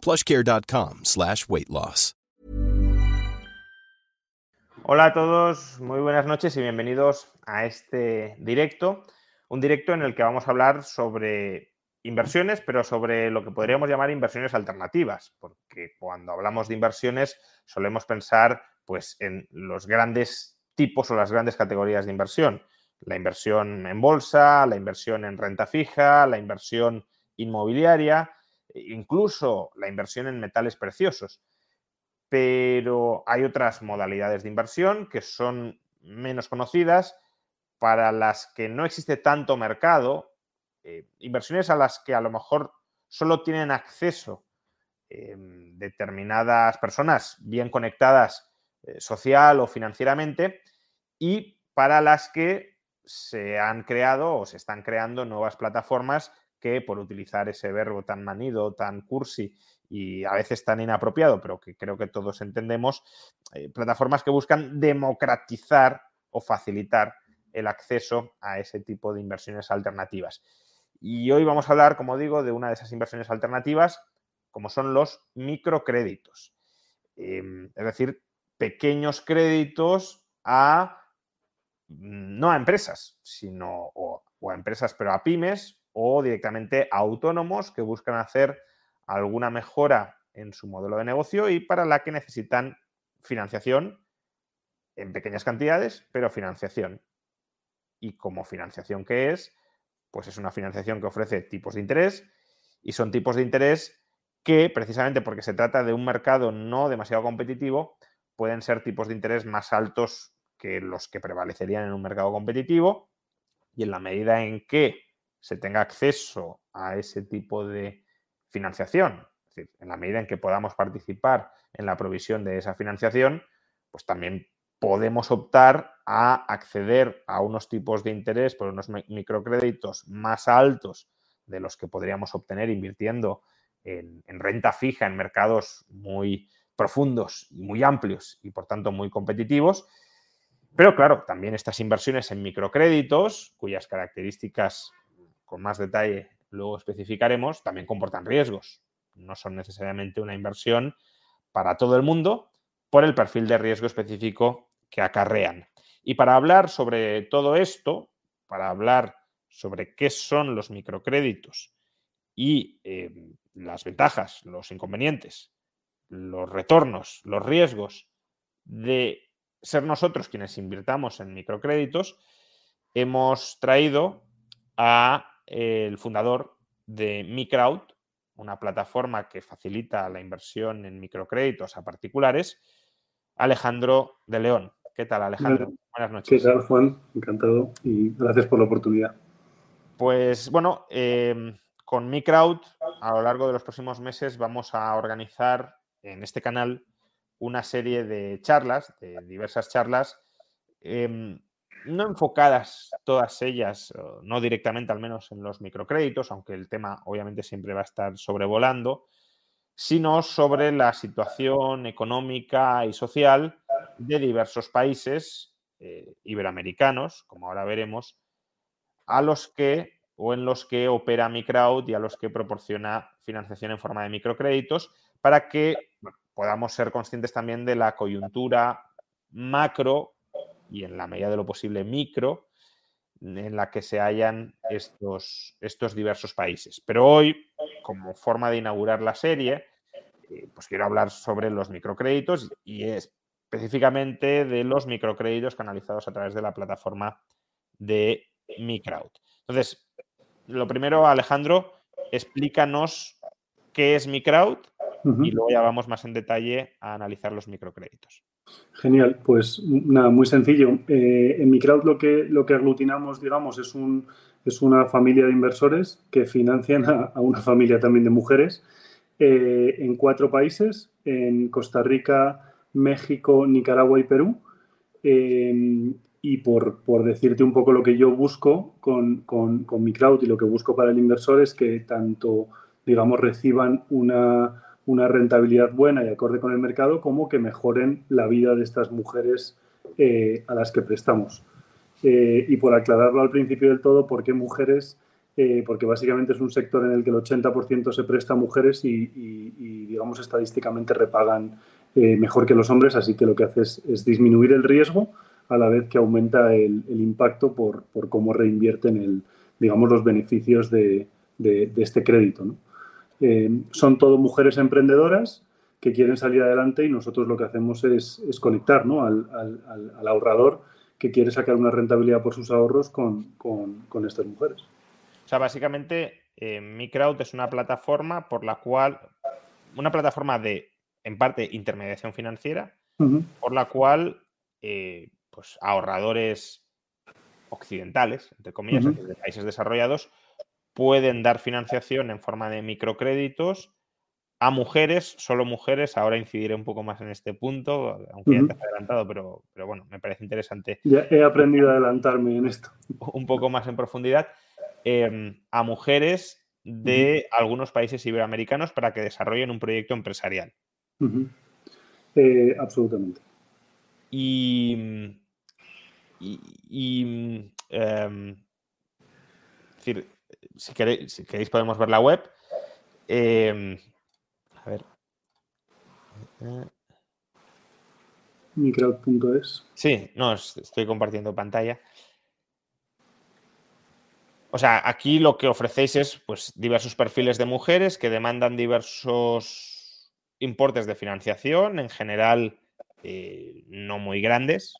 plushcare.com slash weight loss. Hola a todos, muy buenas noches y bienvenidos a este directo. Un directo en el que vamos a hablar sobre inversiones, pero sobre lo que podríamos llamar inversiones alternativas, porque cuando hablamos de inversiones solemos pensar pues, en los grandes tipos o las grandes categorías de inversión. La inversión en bolsa, la inversión en renta fija, la inversión inmobiliaria, incluso la inversión en metales preciosos. Pero hay otras modalidades de inversión que son menos conocidas, para las que no existe tanto mercado, eh, inversiones a las que a lo mejor solo tienen acceso eh, determinadas personas bien conectadas eh, social o financieramente y para las que se han creado o se están creando nuevas plataformas que, por utilizar ese verbo tan manido, tan cursi y a veces tan inapropiado, pero que creo que todos entendemos, eh, plataformas que buscan democratizar o facilitar el acceso a ese tipo de inversiones alternativas. Y hoy vamos a hablar, como digo, de una de esas inversiones alternativas, como son los microcréditos. Em, es decir, pequeños créditos a, no a empresas, sino o a empresas, pero a pymes o directamente autónomos que buscan hacer alguna mejora en su modelo de negocio y para la que necesitan financiación en pequeñas cantidades, pero financiación. Y como financiación que es, pues es una financiación que ofrece tipos de interés y son tipos de interés que precisamente porque se trata de un mercado no demasiado competitivo, pueden ser tipos de interés más altos que los que prevalecerían en un mercado competitivo y en la medida en que se tenga acceso a ese tipo de financiación, en la medida en que podamos participar en la provisión de esa financiación, pues también podemos optar a acceder a unos tipos de interés por unos microcréditos más altos de los que podríamos obtener invirtiendo en, en, renta fija en mercados muy profundos y muy amplios y por tanto muy competitivos. Pero claro, también estas inversiones en microcréditos, cuyas características con más detalle luego especificaremos, también comportan riesgos. No son necesariamente una inversión para todo el mundo por el perfil de riesgo específico que acarrean. Y para hablar sobre todo esto, para hablar sobre qué son los microcréditos y eh, las ventajas, los inconvenientes, los retornos, los riesgos de ser nosotros quienes invirtamos en microcréditos, hemos traído a el fundador de MiCrowd, una plataforma que facilita la inversión en microcréditos a particulares, Alejandro de León. ¿Qué tal, Alejandro? Buenas noches. ¿Qué tal, Juan? Encantado y gracias por la oportunidad. Pues bueno, em, con MiCrowd, a lo largo de los próximos meses vamos a organizar en este canal una serie de charlas, de diversas charlas, em, no enfocadas todas ellas, no directamente al menos en los microcréditos, aunque el tema obviamente siempre va a estar sobrevolando, sino sobre la situación económica y social de diversos países eh, iberoamericanos, como ahora veremos, a los que o en los que opera Microwd y a los que proporciona financiación en forma de microcréditos, para que podamos ser conscientes también de la coyuntura macro y en la medida de lo posible micro en la que se hallan estos, estos diversos países. Pero hoy, como forma de inaugurar la serie, eh, pues quiero hablar sobre los microcréditos y específicamente de los microcréditos canalizados a través de la plataforma de Microwd. Entonces, lo primero, Alejandro, explícanos qué es Microwd y luego ya vamos más en detalle a analizar los microcréditos. Genial, pues nada, muy sencillo. Eh, en Microwd lo que, lo que aglutinamos, digamos, es, un, es una familia de inversores que financian a, una familia también de mujeres eh, en cuatro países, en Costa Rica, México, Nicaragua y Perú. Eh, y por, decirte un poco lo que yo busco con, con, con, mi crowd y lo que busco para el inversor es que tanto, digamos, reciban una, una rentabilidad buena y acorde con el mercado, como que mejoren la vida de estas mujeres eh, a las que prestamos. Eh, y por aclararlo al principio del todo, ¿por qué mujeres? Eh, porque básicamente es un sector en el que el 80% se presta a mujeres y, digamos, estadísticamente repagan mejor que los hombres, así que lo que hace es, disminuir el riesgo a la vez que aumenta el, impacto por, cómo reinvierten el, digamos, los beneficios de, este crédito. Son todo mujeres emprendedoras que quieren salir adelante y nosotros lo que hacemos es, conectar al, ahorrador que quiere sacar una rentabilidad por sus ahorros con, estas mujeres. O sea, básicamente, eh, MiCrowd es una plataforma por la cual, una plataforma de, en parte, intermediación financiera, por la cual, eh, pues, ahorradores occidentales, entre comillas, de países desarrollados, pueden dar financiación en forma de microcréditos a mujeres, solo mujeres. Ahora incidiré un poco más en este punto, aunque ya te has adelantado, pero, pero bueno, me parece interesante. Ya he aprendido a adelantarme en esto. Un poco más en profundidad. Em, a mujeres de algunos países iberoamericanos para que desarrollen un proyecto empresarial. Eh, absolutamente. Y, y, em, decir, si queréis, si queréis podemos ver la web. Eh, a ver. Microwd.es. Sí, no, estoy compartiendo pantalla. O sea, aquí lo que ofrecéis es pues, diversos perfiles de mujeres que demandan diversos importes de financiación, en general eh, no muy grandes.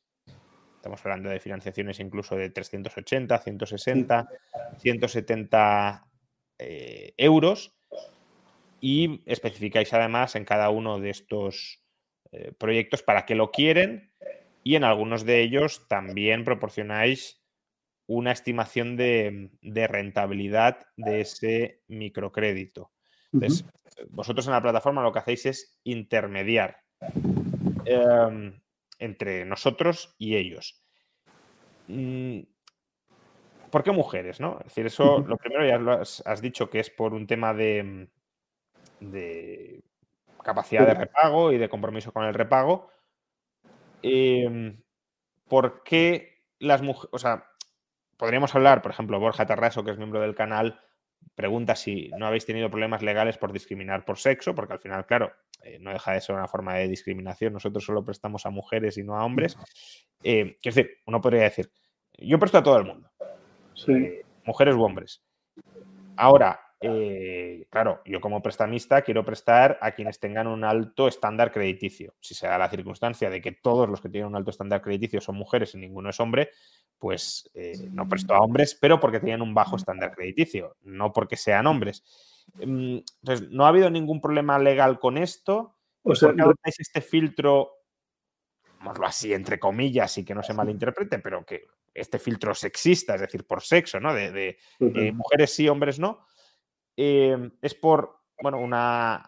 Estamos hablando de financiaciones incluso de 380, 160, 170 euros. Y especificáis además en cada uno de estos eh, proyectos para qué lo quieren. Y en algunos de ellos también proporcionáis una estimación de, rentabilidad de ese microcrédito. Entonces, vosotros en la plataforma lo que hacéis es intermediar. Em, entre nosotros y ellos. Mm, ¿Por qué mujeres? ¿no? Es decir, eso lo primero ya lo has dicho que es por un tema de, de capacidad de repago y de compromiso con el repago. Em, ¿Por qué las mujeres, o sea, podríamos hablar, por ejemplo, Borja Tarraso, que es miembro del canal, pregunta si no habéis tenido problemas legales por discriminar por sexo, porque al final, claro, eh, no deja de ser una forma de discriminación. Nosotros solo prestamos a mujeres y no a hombres. Eh, es decir, uno podría decir, yo presto a todo el mundo, eh, mujeres u hombres. Ahora, eh, claro, yo como prestamista quiero prestar a quienes tengan un alto estándar crediticio. Si se da la circunstancia de que todos los que tienen un alto estándar crediticio son mujeres y ninguno es hombre, pues eh, no presto a hombres, pero porque tienen un bajo estándar crediticio, no porque sean hombres. Mm, entonces, no ha habido ningún problema legal con esto. O sea, ¿Por qué este filtro, digámoslo así, entre comillas, y que no se malinterprete, pero que este filtro sexista, es decir, por sexo, ¿no? De, mujeres sí, hombres no. Em, es por bueno, una,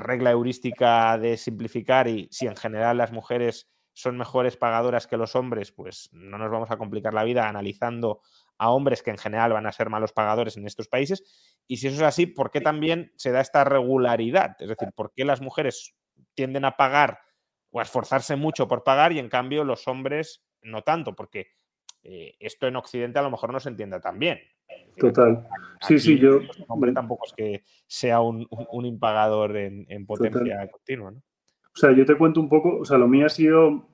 regla heurística de simplificar y si en general las mujeres son mejores pagadoras que los hombres, pues no nos vamos a complicar la vida analizando a hombres que en general van a ser malos pagadores en estos países. Y si eso es así, ¿por qué también se da esta regularidad? Es decir, ¿por qué las mujeres tienden a pagar o a esforzarse mucho por pagar y en cambio los hombres no tanto? Porque eh, esto en Occidente a lo mejor no se entienda tan bien. Total. sí, sí, yo. Pues, hombre tampoco es que sea un, impagador en, potencia continua, ¿no? O sea, yo te cuento un poco, o sea, lo mío ha sido.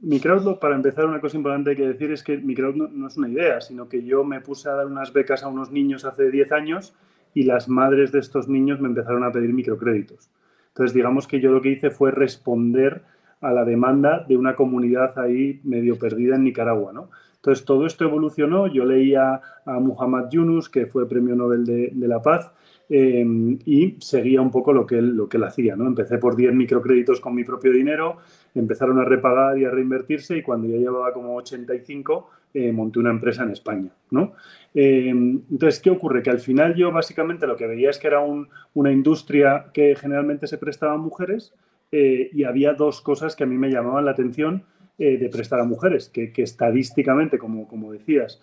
Mi crowd, para empezar, una cosa importante que decir es que mi crowd no, es una idea, sino que yo me puse a dar unas becas a unos niños hace 10 años y las madres de estos niños me empezaron a pedir microcréditos. Entonces, digamos que yo lo que hice fue responder a la demanda de una comunidad ahí medio perdida en Nicaragua, ¿no? Entonces, todo esto evolucionó. Yo leía a Muhammad Yunus, que fue Premio Nobel de, la Paz, Em, y seguía un poco lo que él, lo que él hacía. ¿no? Empecé por 10 microcréditos con mi propio dinero, empezaron a repagar y a reinvertirse y cuando ya llevaba como 85 eh, monté una empresa en España. ¿no? Em, entonces, ¿qué ocurre? Que al final yo básicamente lo que veía es que era una industria que generalmente se prestaba a mujeres eh, y había dos cosas que a mí me llamaban la atención eh, de prestar a mujeres, que, estadísticamente, como, como decías,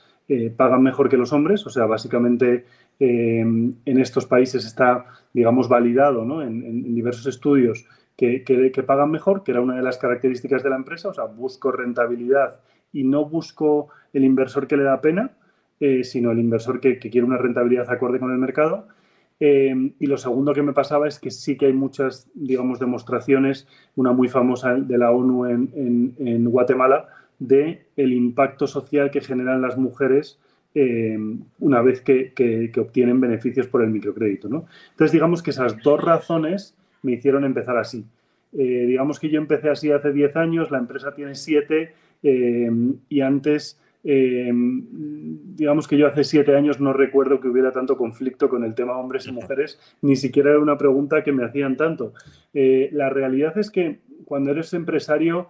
pagan mejor que los hombres, o sea, básicamente en estos países está, digamos, validado ¿no? en, diversos estudios que, que, pagan mejor, que era una de las características de la empresa, o sea, busco rentabilidad y no busco el inversor que le da pena, eh, sino el inversor que, quiere una rentabilidad acorde con el mercado. Eh, y lo segundo que me pasaba es que sí que hay muchas, digamos, demostraciones, una muy famosa de la ONU en, Guatemala, de el impacto social que generan las mujeres eh, una vez que, obtienen beneficios por el microcrédito. ¿no? Entonces, digamos que esas dos razones me hicieron empezar así. Eh, digamos que yo empecé así hace 10 años, la empresa tiene 7 eh, y antes, digamos que yo hace 7 años no recuerdo que hubiera tanto conflicto con el tema hombres y mujeres, ni siquiera era una pregunta que me hacían tanto. la realidad es que cuando eres empresario,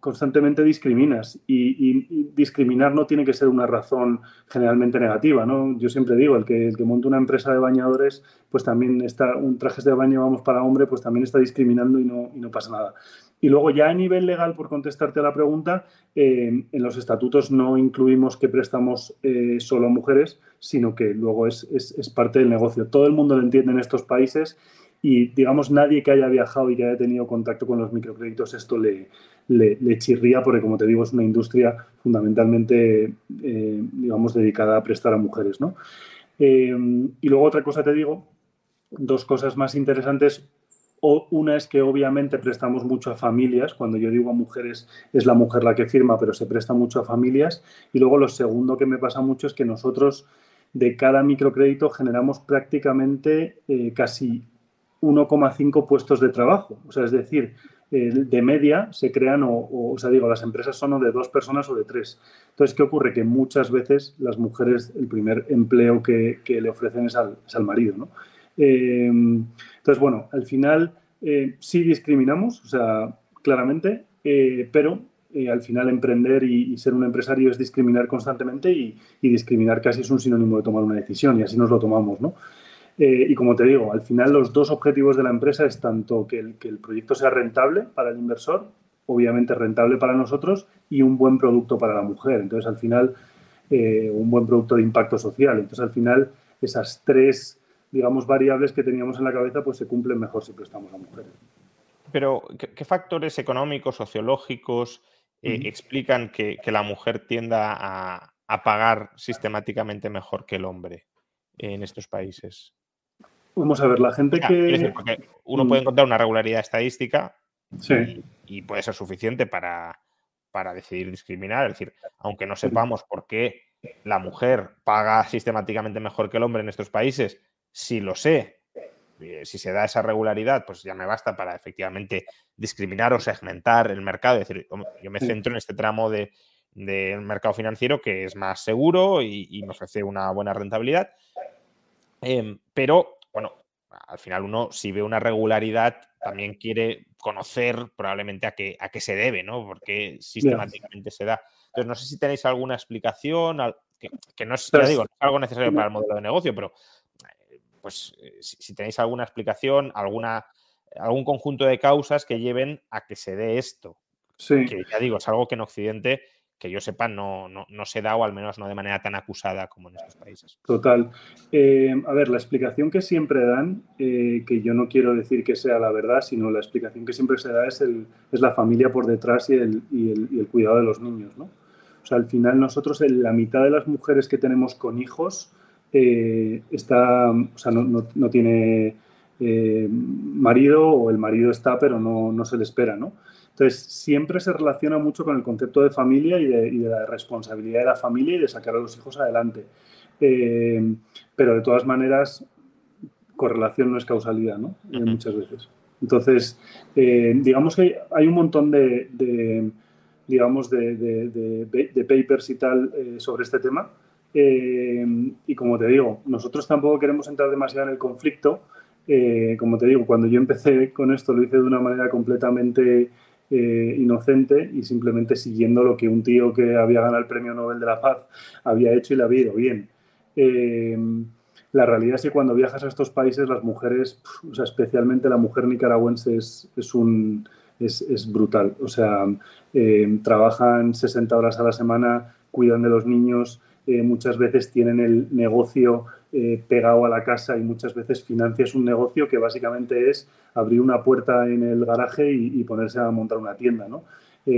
constantemente discriminas y, discriminar no tiene que ser una razón generalmente negativa, ¿no? Yo siempre digo, el que, el que monta una empresa de bañadores, pues también está, un traje de baño, vamos, para hombre, pues también está discriminando y no, y no pasa nada. Y luego ya a nivel legal, por contestarte a la pregunta, eh, en los estatutos no incluimos que prestamos eh, solo a mujeres, sino que luego es, es, es parte del negocio. Todo el mundo lo entiende en estos países y digamos nadie que haya viajado y que haya tenido contacto con los microcréditos esto le, le, chirría porque como te digo es una industria fundamentalmente eh, digamos dedicada a prestar a mujeres ¿no? Eh, y luego otra cosa te digo dos cosas más interesantes o una es que obviamente prestamos mucho a familias, cuando yo digo a mujeres es la mujer la que firma, pero se presta mucho a familias. Y luego lo segundo que me pasa mucho es que nosotros de cada microcrédito generamos prácticamente eh, casi 1,5 puestos de trabajo. O sea, es decir, de media se crean, o, o, sea, digo, las empresas son de dos personas o de tres. Entonces, ¿qué ocurre? Que muchas veces las mujeres, el primer empleo que, le ofrecen es al, marido, ¿no? Eh, entonces, bueno, al final eh, sí discriminamos, o sea, claramente, eh, pero al final emprender y, ser un empresario es discriminar constantemente y, y discriminar casi es un sinónimo de tomar una decisión y así nos lo tomamos, ¿no? Eh, y como te digo, al final los dos objetivos de la empresa es tanto que el, que el proyecto sea rentable para el inversor, obviamente rentable para nosotros, y un buen producto para la mujer. Entonces, al final, eh, un buen producto de impacto social. Entonces, al final, esas tres, digamos, variables que teníamos en la cabeza, pues se cumplen mejor si prestamos a mujeres. Pero, ¿qué, factores económicos, sociológicos eh, explican que, que, la mujer tienda a, a pagar sistemáticamente mejor que el hombre en estos países? Vamos a ver, la gente que. uno puede mm. encontrar una regularidad estadística y, puede ser suficiente para, para decidir discriminar. Es decir, aunque no sepamos por qué la mujer paga sistemáticamente mejor que el hombre en estos países, si lo sé, eh, si se da esa regularidad, pues ya me basta para efectivamente discriminar o segmentar el mercado. Es decir, yo me centro en este tramo del mercado financiero que es más seguro y, y me ofrece una buena rentabilidad. Em, pero bueno, al final uno si ve una regularidad también quiere conocer probablemente a qué, a qué se debe, ¿no? Porque sistemáticamente se da. Entonces, no sé si tenéis alguna explicación, que, no, es, digo, algo necesario para el modelo de negocio, pero pues eh, si, tenéis alguna explicación, alguna, algún conjunto de causas que lleven a que se dé esto. Sí. Que ya digo, es algo que en Occidente que yo sepa, no, no, no, se da o al menos no de manera tan acusada como en estos países. Total. Eh, a ver, la explicación que siempre dan, eh, que yo no quiero decir que sea la verdad, sino la explicación que siempre se da es, el, es la familia por detrás y el, y, el, y el, cuidado de los niños, ¿no? O sea, al final nosotros, la mitad de las mujeres que tenemos con hijos, eh, está, o sea, no, no tiene marido o el marido está, pero no, no se le espera, ¿no? Entonces, siempre se relaciona mucho con el concepto de familia y de, la responsabilidad de la familia y de sacar a los hijos adelante. Eh, pero de todas maneras, correlación no es causalidad, ¿no? Eh, muchas veces. Entonces, eh, digamos que hay un montón de, digamos, de, papers y tal sobre este tema. Y como te digo, nosotros tampoco queremos entrar demasiado en el conflicto. como te digo, cuando yo empecé con esto lo hice de una manera completamente inocente y simplemente siguiendo lo que un tío que había ganado el Premio Nobel de la Paz había hecho y le había ido bien la realidad es que cuando viajas a estos países, las mujeres, o sea, especialmente la mujer nicaragüense, es, un, es, es, brutal. O sea, eh, trabajan 60 horas a la semana, cuidan de los niños, eh, muchas veces tienen el negocio eh, pegado a la casa y muchas veces financias un negocio que básicamente es abrir una puerta en el garaje y, ponerse a montar una tienda, ¿no?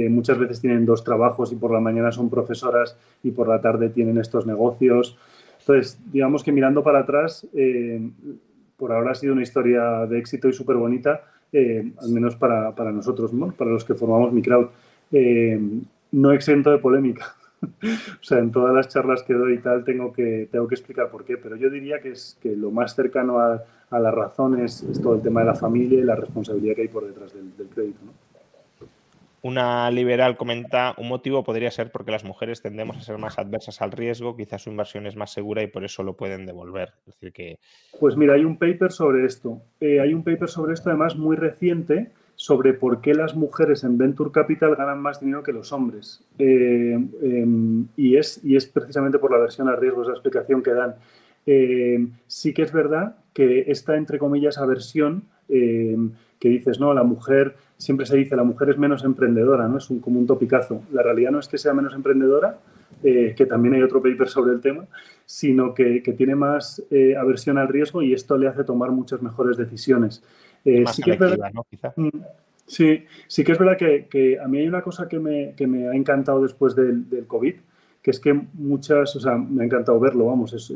muchas veces tienen dos trabajos y por la mañana son profesoras y por la tarde tienen estos negocios. Entonces, digamos que mirando para atrás, eh, por ahora ha sido una historia de éxito y súper bonita, eh, al menos para, nosotros, para los que formamos mi crowd. Eh, no exento de polémica. o sea, en todas las charlas que doy y tal tengo que, tengo que explicar por qué, pero yo diría que, es, que lo más cercano a, la razón es, todo el tema de la familia y la responsabilidad que hay por detrás del, del crédito. ¿no? Una liberal comenta, un motivo podría ser porque las mujeres tendemos a ser más adversas al riesgo, quizás su inversión es más segura y por eso lo pueden devolver. Es decir, que... Pues mira, hay un paper sobre esto. Eh, hay un paper sobre esto además muy reciente sobre por qué las mujeres en Venture Capital ganan más dinero que los hombres. Eh, em, y, es, y es precisamente por la versión a riesgo, esa explicación que dan. Eh, sí que es verdad que esta, entre comillas, aversión que dices, no, la mujer siempre se dice la mujer es menos emprendedora, ¿no? Es un, como un topicazo. La realidad no es que sea menos emprendedora, eh, que también hay otro paper sobre el tema, sino que, tiene más eh, aversión al riesgo y esto le hace tomar muchas mejores decisiones. Eh, sí, que es verdad, mm, sí, sí que es verdad que, a mí hay una cosa que me, ha encantado después del, COVID, que es que muchas, o sea, me ha encantado verlo, vamos, es,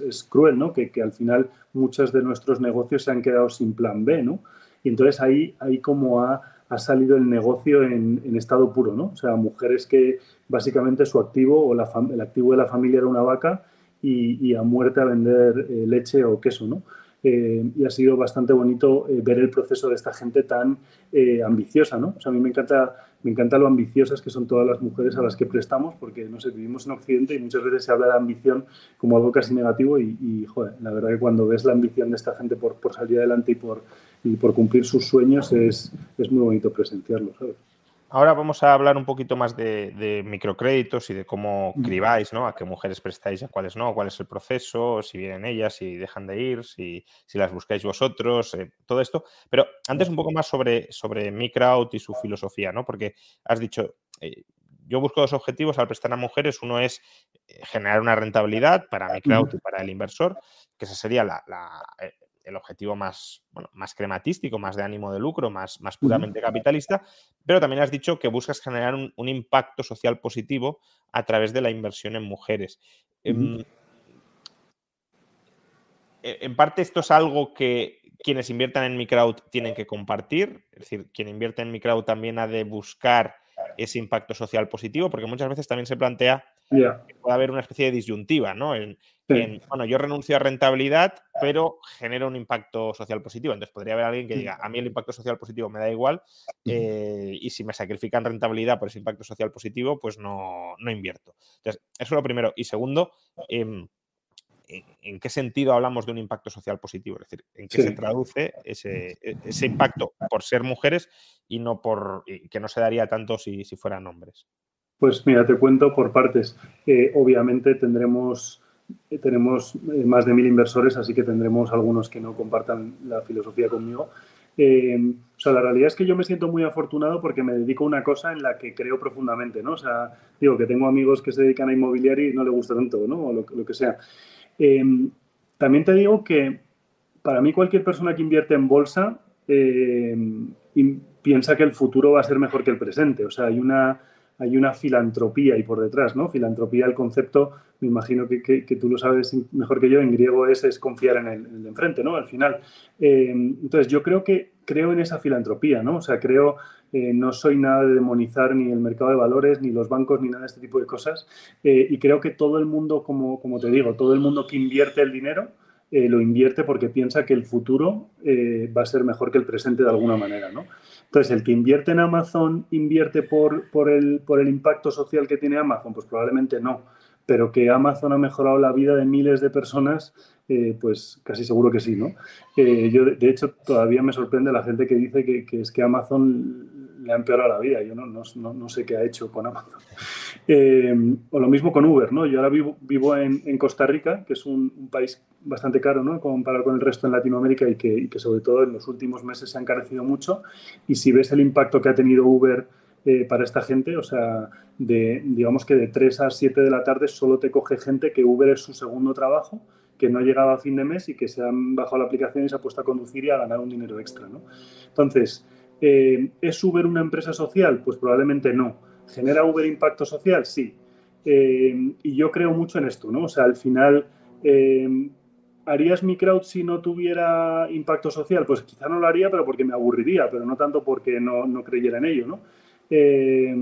es cruel, ¿no? Que, que, al final muchos de nuestros negocios se han quedado sin plan B, ¿no? Y entonces ahí, ahí como ha, ha salido el negocio en, en, estado puro, ¿no? O sea, mujeres que básicamente su activo o la el activo de la familia era una vaca y, y a muerte a vender eh, leche o queso, ¿no? Eh, y ha sido bastante bonito eh, ver el proceso de esta gente tan ambiciosa, ¿no? O sea, a mí me encanta, me encanta lo ambiciosas que son todas las mujeres a las que prestamos, porque, no sé, vivimos en Occidente y muchas veces se habla de ambición como algo casi negativo y, y joder, la verdad que cuando ves la ambición de esta gente por, por salir adelante y por y por cumplir sus sueños es, es muy bonito presenciarlo, ¿sabes? Ahora vamos a hablar un poquito más de, microcréditos y de cómo cribáis, ¿no? A qué mujeres prestáis a cuáles no, cuál es el proceso, si vienen ellas, si dejan de ir, si, si las buscáis vosotros, eh, todo esto. Pero antes un poco más sobre, sobre Microwd y su filosofía, ¿no? Porque has dicho, eh, yo busco dos objetivos al prestar a mujeres. Uno es eh, generar una rentabilidad para Microwd y para el inversor, que esa sería la, el objetivo más, más crematístico, más de ánimo de lucro, más, más puramente capitalista, pero también has dicho que buscas generar un, impacto social positivo a través de la inversión en mujeres. Em, e, en, parte esto es algo que quienes inviertan en mi crowd tienen que compartir, es decir, quien invierte en mi crowd también ha de buscar ese impacto social positivo, porque muchas veces también se plantea que puede haber una especie de disyuntiva, ¿no? bueno, yo renuncio a rentabilidad, pero genero un impacto social positivo. Entonces podría haber alguien que diga, a mí el impacto social positivo me da igual eh, y si me sacrifican rentabilidad por ese impacto social positivo, pues no, invierto. Entonces, eso es lo primero. Y segundo, em, ¿en qué sentido hablamos de un impacto social positivo? Es decir, ¿en qué se traduce ese, e, ese, impacto por ser mujeres y no por que no se daría tanto si, si fueran hombres? Pues mira, te cuento por partes. Eh, obviamente tendremos, tenemos eh, más de mil inversores, así que tendremos algunos que no compartan la filosofía conmigo. o sea, la realidad es que yo me siento muy afortunado porque me dedico a una cosa en la que creo profundamente, ¿no? O sea, digo que tengo amigos que se dedican a inmobiliario y no le gusta tanto, ¿no? O lo, que sea. también te digo que para mí cualquier persona que invierte en bolsa piensa que el futuro va a ser mejor que el presente. O sea, hay una hay una filantropía ahí por detrás, ¿no? Filantropía, el concepto, me imagino que, tú lo sabes mejor que yo, en griego es, es confiar en el, de enfrente, ¿no? Al final. Eh, entonces, yo creo que creo en esa filantropía, ¿no? O sea, creo, eh, no soy nada de demonizar ni el mercado de valores, ni los bancos, ni nada de este tipo de cosas. Eh, y creo que todo el mundo, como, como te digo, todo el mundo que invierte el dinero, lo invierte porque piensa que el futuro va a ser mejor que el presente de alguna manera, ¿no? Entonces, el que invierte en Amazon, ¿invierte por, por, el, por el impacto social que tiene Amazon? Pues probablemente no. pero que Amazon ha mejorado la vida de miles de personas, eh, pues casi seguro que sí, ¿no? Eh, yo, de hecho, todavía me sorprende la gente que dice que, es que Amazon ha empeorado la vida. Yo no, no, sé qué ha hecho con Amazon. Eh, o lo mismo con Uber, ¿no? Yo ahora vivo, vivo en, Costa Rica, que es un, país bastante caro, ¿no? Comparado con el resto en Latinoamérica y que, sobre todo en los últimos meses se ha encarecido mucho. Y si ves el impacto que ha tenido Uber eh, para esta gente, o sea, de, digamos que de 3 a 7 de la tarde solo te coge gente que Uber es su segundo trabajo, que no ha llegado a fin de mes y que se han bajado la aplicación y se ha puesto a conducir y a ganar un dinero extra. ¿no? Entonces, eh, ¿es Uber una empresa social? Pues probablemente no. ¿Genera Uber impacto social? Sí. Eh, y yo creo mucho en esto, ¿no? O sea, al final, ¿harías mi crowd si no tuviera impacto social? Pues quizá no lo haría, pero porque me aburriría, pero no tanto porque no, no creyera en ello, ¿no? Eh,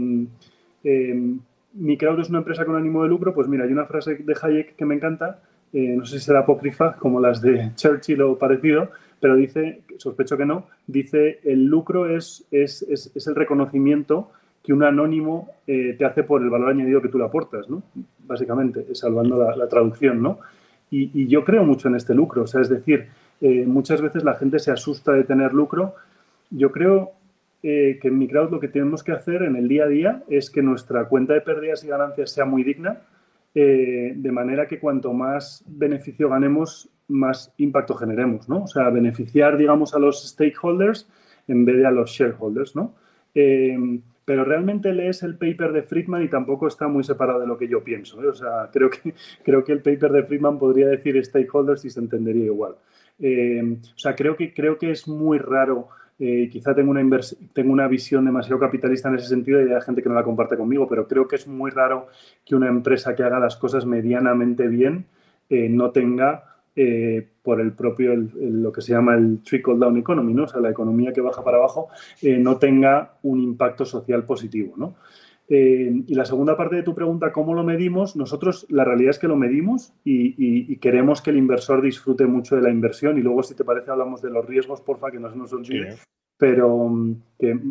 eh, mi crowd es una empresa con ánimo de lucro, pues mira, hay una frase de Hayek que me encanta, eh, no sé si será apócrifa, como las de Churchill o parecido, pero dice, sospecho que no, dice, el lucro es, es, es, el reconocimiento que un anónimo te hace por el valor añadido que tú le aportas, ¿no? Básicamente, salvando la, traducción, ¿no? Y, yo creo mucho en este lucro, o sea, es decir, muchas veces la gente se asusta de tener lucro. Yo creo eh, que en mi crowd lo que tenemos que hacer en el día a día es que nuestra cuenta de pérdidas y ganancias sea muy digna, eh, de manera que cuanto más beneficio ganemos, más impacto generemos, ¿no? O sea, beneficiar, digamos, a los stakeholders en vez de a los shareholders, ¿no? Eh, pero realmente lees el paper de Friedman y tampoco está muy separado de lo que yo pienso. O sea, creo que, creo que el paper de Friedman podría decir stakeholders y se entendería igual. o sea, creo que, creo que es muy raro eh, quizá tengo una, tengo una visión demasiado capitalista en ese sentido y hay gente que no la comparte conmigo, pero creo que es muy raro que una empresa que haga las cosas medianamente bien eh, no tenga eh, por el propio, lo que se llama el trickle down economy, ¿no? o sea, la economía que baja para abajo, no tenga un impacto social positivo. ¿no? Y la segunda parte de tu pregunta, ¿cómo lo medimos? Nosotros la realidad es que lo medimos y, queremos que el inversor disfrute mucho de la inversión y luego, si te parece, hablamos de los riesgos, porfa, que no se nos olvide. Pero mm,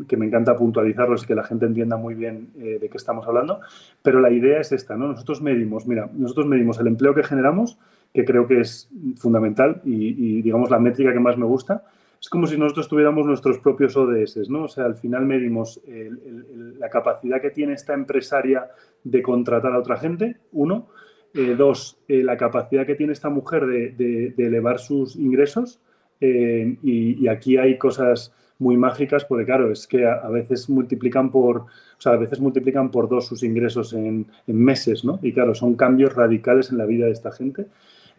que, me encanta puntualizarlos y que la gente entienda muy bien eh, de qué estamos hablando. Pero la idea es esta, ¿no? Nosotros medimos, mira, nosotros medimos el empleo que generamos, que creo que es fundamental y, y digamos, la métrica que más me gusta es como si nosotros tuviéramos nuestros propios ODS, ¿no? O sea, al final medimos la capacidad que tiene esta empresaria de contratar a otra gente, uno. Eh, dos, eh, la capacidad que tiene esta mujer de, elevar sus ingresos. Eh, y, aquí hay cosas muy mágicas porque, claro, es que a, veces multiplican por, o sea, a veces multiplican por dos sus ingresos en, en meses, ¿no? Y claro, son cambios radicales en la vida de esta gente.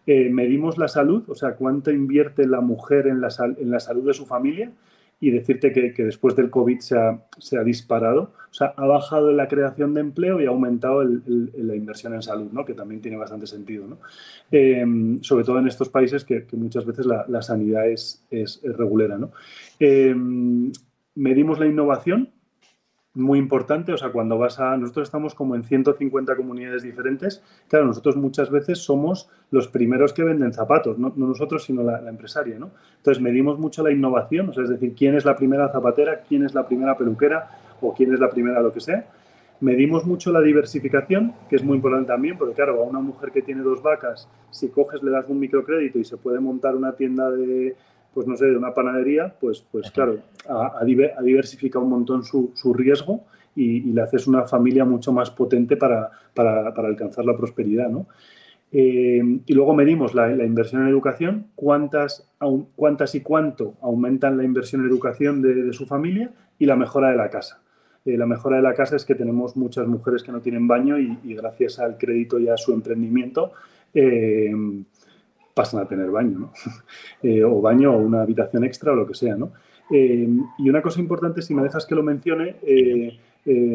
Medimos la salud, o sea, cuánto invierte la mujer en la, salud de su familia y decirte que, después del COVID se ha, disparado, o sea, ha bajado la creación de empleo y ha aumentado la inversión en salud, ¿no? que también tiene bastante sentido, ¿no? Em, sobre todo en estos países que, muchas veces la, sanidad es, es, regulera. ¿no? Em, medimos la innovación, muy importante, o sea, cuando vas a, nosotros estamos como en 150 comunidades diferentes, claro, nosotros muchas veces somos los primeros que venden zapatos, no, nosotros, sino la, empresaria, ¿no? Entonces medimos mucho la innovación, o sea, es decir, quién es la primera zapatera, quién es la primera peluquera o quién es la primera lo que sea. Medimos mucho la diversificación, que es muy importante también, porque claro, a una mujer que tiene dos vacas, si coges, le das un microcrédito y se puede montar una tienda de, pues no sé, de una panadería, pues, pues claro, ha, diversificado un montón su, riesgo y, le haces una familia mucho más potente para, alcanzar la prosperidad, ¿no? Eh, y luego medimos la, inversión en educación, cuántas, cuántas y cuánto aumentan la inversión en educación de, su familia y la mejora de la casa. Eh, la mejora de la casa es que tenemos muchas mujeres que no tienen baño y, gracias al crédito y a su emprendimiento eh, pasan a tener baño, ¿no? Eh, o baño o una habitación extra o lo que sea, ¿no? Eh, y una cosa importante, si me dejas que lo mencione, eh,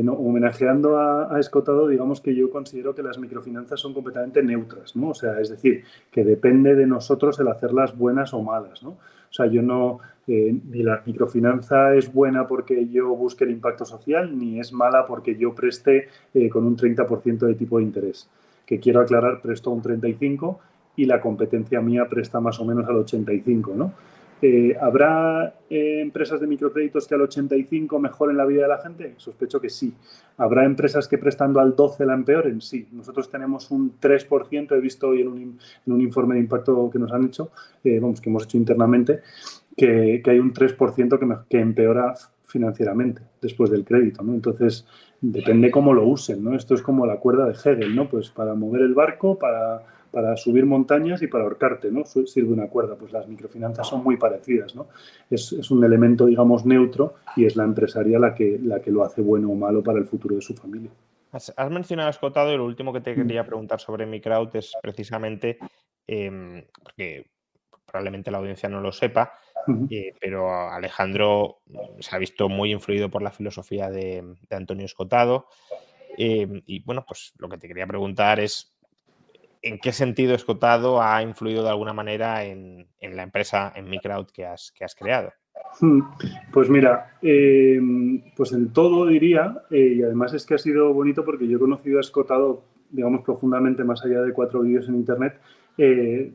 homenajeando a, Escotado, digamos que yo considero que las microfinanzas son completamente neutras, ¿no? O sea, es decir, que depende de nosotros el hacerlas buenas o malas, ¿no? O sea, yo no, ni la microfinanza es buena porque yo busque el impacto social, ni es mala porque yo preste con un 30% de tipo de interés. Que quiero aclarar, presto un 35% y la competencia mía presta más o menos al 85, ¿no? Eh, ¿Habrá eh, empresas de microcréditos que al 85 mejoren la vida de la gente? Sospecho que sí. ¿Habrá empresas que prestando al 12 la empeoren? Sí. Nosotros tenemos un 3%, he visto hoy en un, informe de impacto que nos han hecho, eh, vamos, que hemos hecho internamente, que, hay un 3% que, que empeora financieramente después del crédito, ¿no? Entonces, depende cómo lo usen, ¿no? Esto es como la cuerda de Hegel, ¿no? Pues para mover el barco, para para subir montañas y para ahorcarte, ¿no? Sirve una cuerda. Pues las microfinanzas son muy parecidas, ¿no? Es, un elemento, digamos, neutro y es la empresaria la que, la que lo hace bueno o malo para el futuro de su familia. Has, mencionado Escotado y lo último que te quería preguntar sobre Microwd es precisamente, em, porque probablemente la audiencia no lo sepa, eh, pero Alejandro se ha visto muy influido por la filosofía de, Antonio Escotado. Em, y bueno, pues lo que te quería preguntar es ¿en qué sentido Escotado ha influido de alguna manera en, la empresa, en Microwd que has, que has creado? Hmm, pues mira, em, pues en todo diría, eh, y además es que ha sido bonito porque yo he conocido a Escotado, digamos, profundamente más allá de cuatro vídeos en Internet, eh,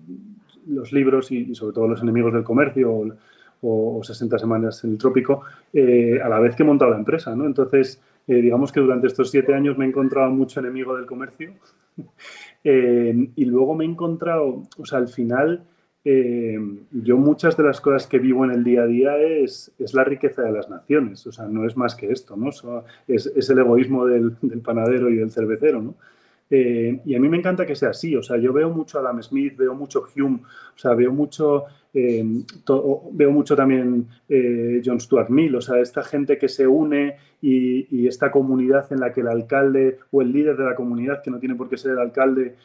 los libros y, sobre todo los enemigos del comercio o, 60 semanas en el trópico, eh, a la vez que he montado la empresa, ¿no? Entonces, digamos que durante estos siete años me he encontrado mucho enemigo del comercio Eh, y luego me he encontrado, o sea, al final, eh, yo muchas de las cosas que vivo en el día a día es, es, la riqueza de las naciones, o sea, no es más que esto, ¿no? es, es, el egoísmo del, del, panadero y del cervecero, ¿no? Eh, y a mí me encanta que sea así, o sea, yo veo mucho Adam Smith, veo mucho Hume, o sea, veo mucho, eh, veo mucho también eh, John Stuart Mill, o sea, esta gente que se une y, esta comunidad en la que el alcalde o el líder de la comunidad, que no tiene por qué ser el alcalde,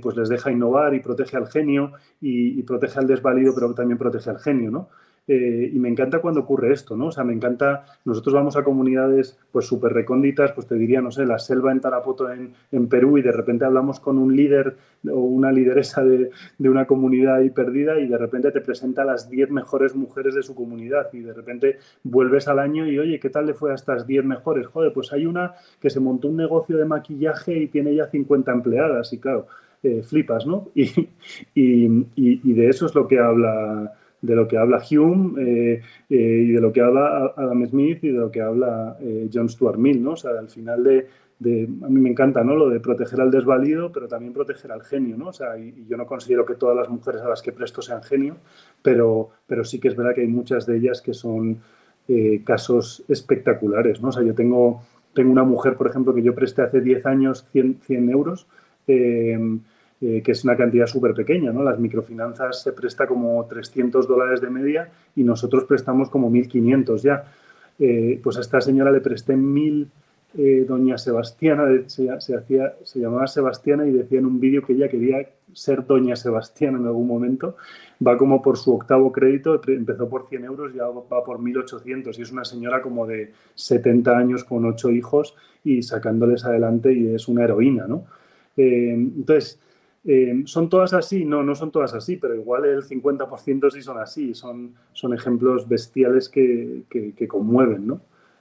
pues les deja innovar y protege al genio y protege al desvalido, pero también protege al genio, ¿no? Eh, y me encanta cuando ocurre esto, ¿no? O sea, me encanta, nosotros vamos a comunidades pues súper recónditas, pues te diría, no sé, la selva en Tarapoto en, Perú y de repente hablamos con un líder o una lideresa de, una comunidad ahí perdida y de repente te presenta las 10 mejores mujeres de su comunidad y de repente vuelves al año y, oye, ¿qué tal le fue a estas 10 mejores? Joder, pues hay una que se montó un negocio de maquillaje y tiene ya 50 empleadas y claro, eh, flipas, ¿no? y de eso es lo que habla de lo que habla Hume eh, eh, y de lo que habla Adam Smith y de lo que habla eh, John Stuart Mill, ¿no? O sea, al final de, a mí me encanta, ¿no? Lo de proteger al desvalido, pero también proteger al genio, ¿no? O sea, y, yo no considero que todas las mujeres a las que presto sean genio, pero, pero sí que es verdad que hay muchas de ellas que son casos espectaculares, ¿no? O sea, yo tengo, tengo una mujer, por ejemplo, que yo presté hace 10 años 100, 100 euros, eh, que es una cantidad súper pequeña, ¿no? Las microfinanzas se presta como 300 dólares de media y nosotros prestamos como 1.500 ya. Eh, pues a esta señora le presté 1.000 eh, doña Sebastiana, se, hacía, se llamaba Sebastiana y decía en un vídeo que ella quería ser doña Sebastiana en algún momento. Va como por su octavo crédito, empezó por 100 euros, ya va por 1.800 y es una señora como de 70 años con ocho hijos y sacándoles adelante y es una heroína, ¿no? entonces, eh, ¿Son todas así? No, no son todas así, pero igual el 50% sí son así. Son, son ejemplos bestiales que, que, conmueven, ¿no?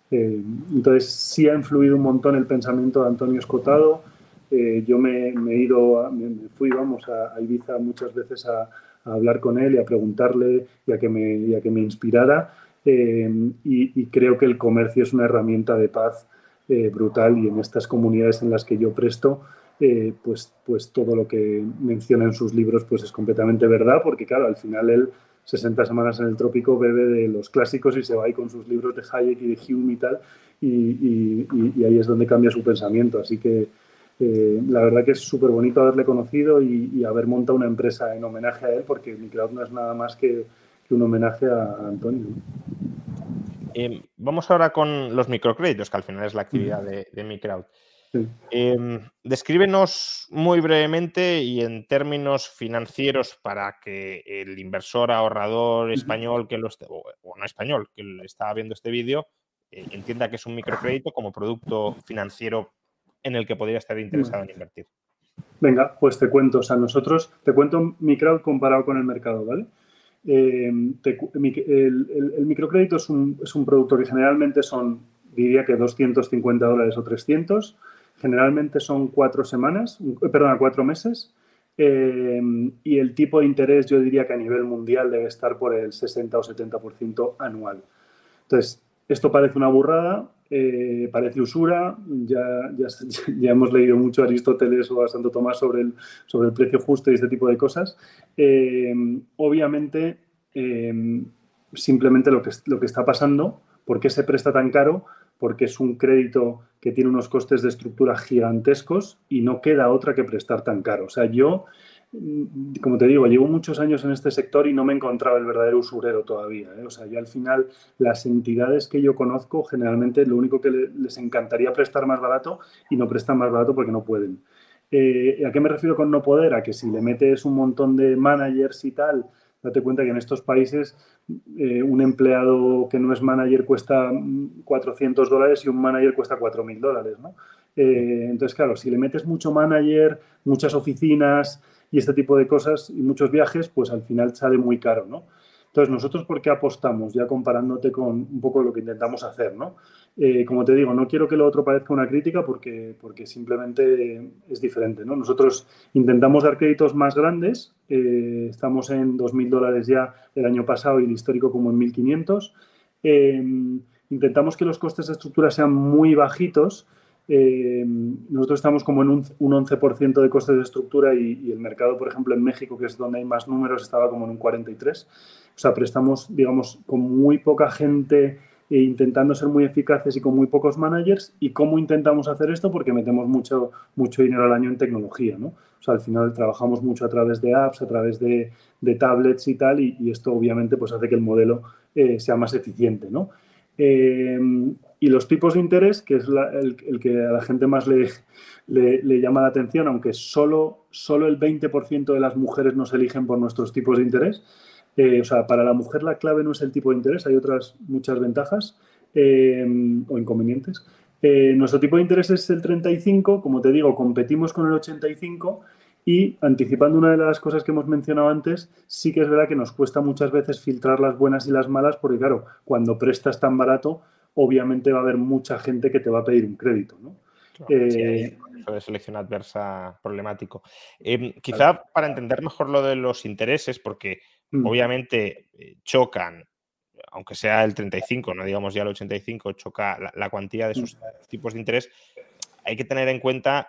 Eh, entonces, sí ha influido un montón el pensamiento de Antonio Escotado. Eh, yo me, he ido, me, fui, vamos, a, Ibiza muchas veces a, hablar con él y a preguntarle y a que me, que me inspirara. Y, y, creo que el comercio es una herramienta de paz brutal y en estas comunidades en las que yo presto, eh, pues, pues todo lo que menciona en sus libros pues es completamente verdad, porque claro, al final él 60 semanas en el trópico bebe de los clásicos y se va ahí con sus libros de Hayek y de Hume y tal, y, ahí es donde cambia su pensamiento. Así que eh, la verdad que es súper bonito haberle conocido y, haber montado una empresa en homenaje a él, porque Microwd no es nada más que, un homenaje a, Antonio. Eh, vamos ahora con los microcréditos, que al final es la actividad de, de Microwd. Em, descríbenos muy brevemente y en términos financieros para que el inversor ahorrador español que lo esté, o, no español que está viendo este vídeo eh, entienda que es un microcrédito como producto financiero en el que podría estar interesado en invertir. Venga, pues te cuento. O sea, nosotros, te cuento mi crowd comparado con el mercado, ¿vale? Em, el, el, microcrédito es un, es un producto que generalmente son, diría que 250 dólares o 300 Generalmente son cuatro semanas, perdona, cuatro meses. eh, y el tipo de interés yo diría que a nivel mundial debe estar por el 60 o 70% anual. Entonces, esto parece una burrada, eh, parece usura, ya, ya, hemos leído mucho Aristóteles o a Santo Tomás sobre el, sobre el precio justo y este tipo de cosas. Eh, obviamente, simplemente lo que, lo que está pasando, ¿por qué se presta tan caro? Porque es un crédito que tiene unos costes de estructura gigantescos y no queda otra que prestar tan caro. O sea, yo, mm, como te digo, llevo muchos años en este sector y no me he encontrado el verdadero usurero todavía. ¿eh? O sea, yo al final, las entidades que yo conozco, generalmente lo único que les encantaría prestar más barato y no prestan más barato porque no pueden. Eh, ¿A qué me refiero con no poder? A que si le metes un montón de managers y tal, date cuenta que en estos países eh, un empleado que no es manager cuesta 400 dólares y un manager cuesta 4.000 dólares, ¿no? Eh, entonces, claro, si le metes mucho manager, muchas oficinas y este tipo de cosas y muchos viajes, pues al final sale muy caro, ¿no? Entonces, nosotros, ¿por qué apostamos? Ya comparándote con un poco lo que intentamos hacer, ¿no? Eh, como te digo, no quiero que lo otro parezca una crítica porque, porque simplemente es diferente, ¿no? Nosotros intentamos dar créditos más grandes, eh, estamos en 2.000 dólares ya el año pasado y el histórico como en 1.500. Eh, intentamos que los costes de estructura sean muy bajitos, eh, nosotros estamos como en un, 11% de costes de estructura y, el mercado, por ejemplo, en México, que es donde hay más números, estaba como en un 43%. O sea, prestamos, digamos, con muy poca gente e intentando ser muy eficaces y con muy pocos managers. ¿Y cómo intentamos hacer esto? Porque metemos mucho, mucho dinero al año en tecnología, ¿no? O sea, al final trabajamos mucho a través de apps, a través de, tablets y tal, y, esto obviamente pues hace que el modelo eh, sea más eficiente, ¿no? Eh, y los tipos de interés, que es el, que a la gente más le, llama la atención, aunque solo, solo el 20% de las mujeres nos eligen por nuestros tipos de interés. Eh, o sea, para la mujer la clave no es el tipo de interés, hay otras muchas ventajas eh, o inconvenientes. Eh, nuestro tipo de interés es el 35, como te digo, competimos con el 85 y anticipando una de las cosas que hemos mencionado antes, sí que es verdad que nos cuesta muchas veces filtrar las buenas y las malas, porque claro, cuando prestas tan barato, obviamente va a haber mucha gente que te va a pedir un crédito, ¿no? Eh, de selección adversa problemático. Em, quizá para entender mejor lo de los intereses, porque mm. obviamente eh, chocan, aunque sea el 35, no digamos ya el 85, choca la, cuantía de sus mm. tipos de interés, hay que tener en cuenta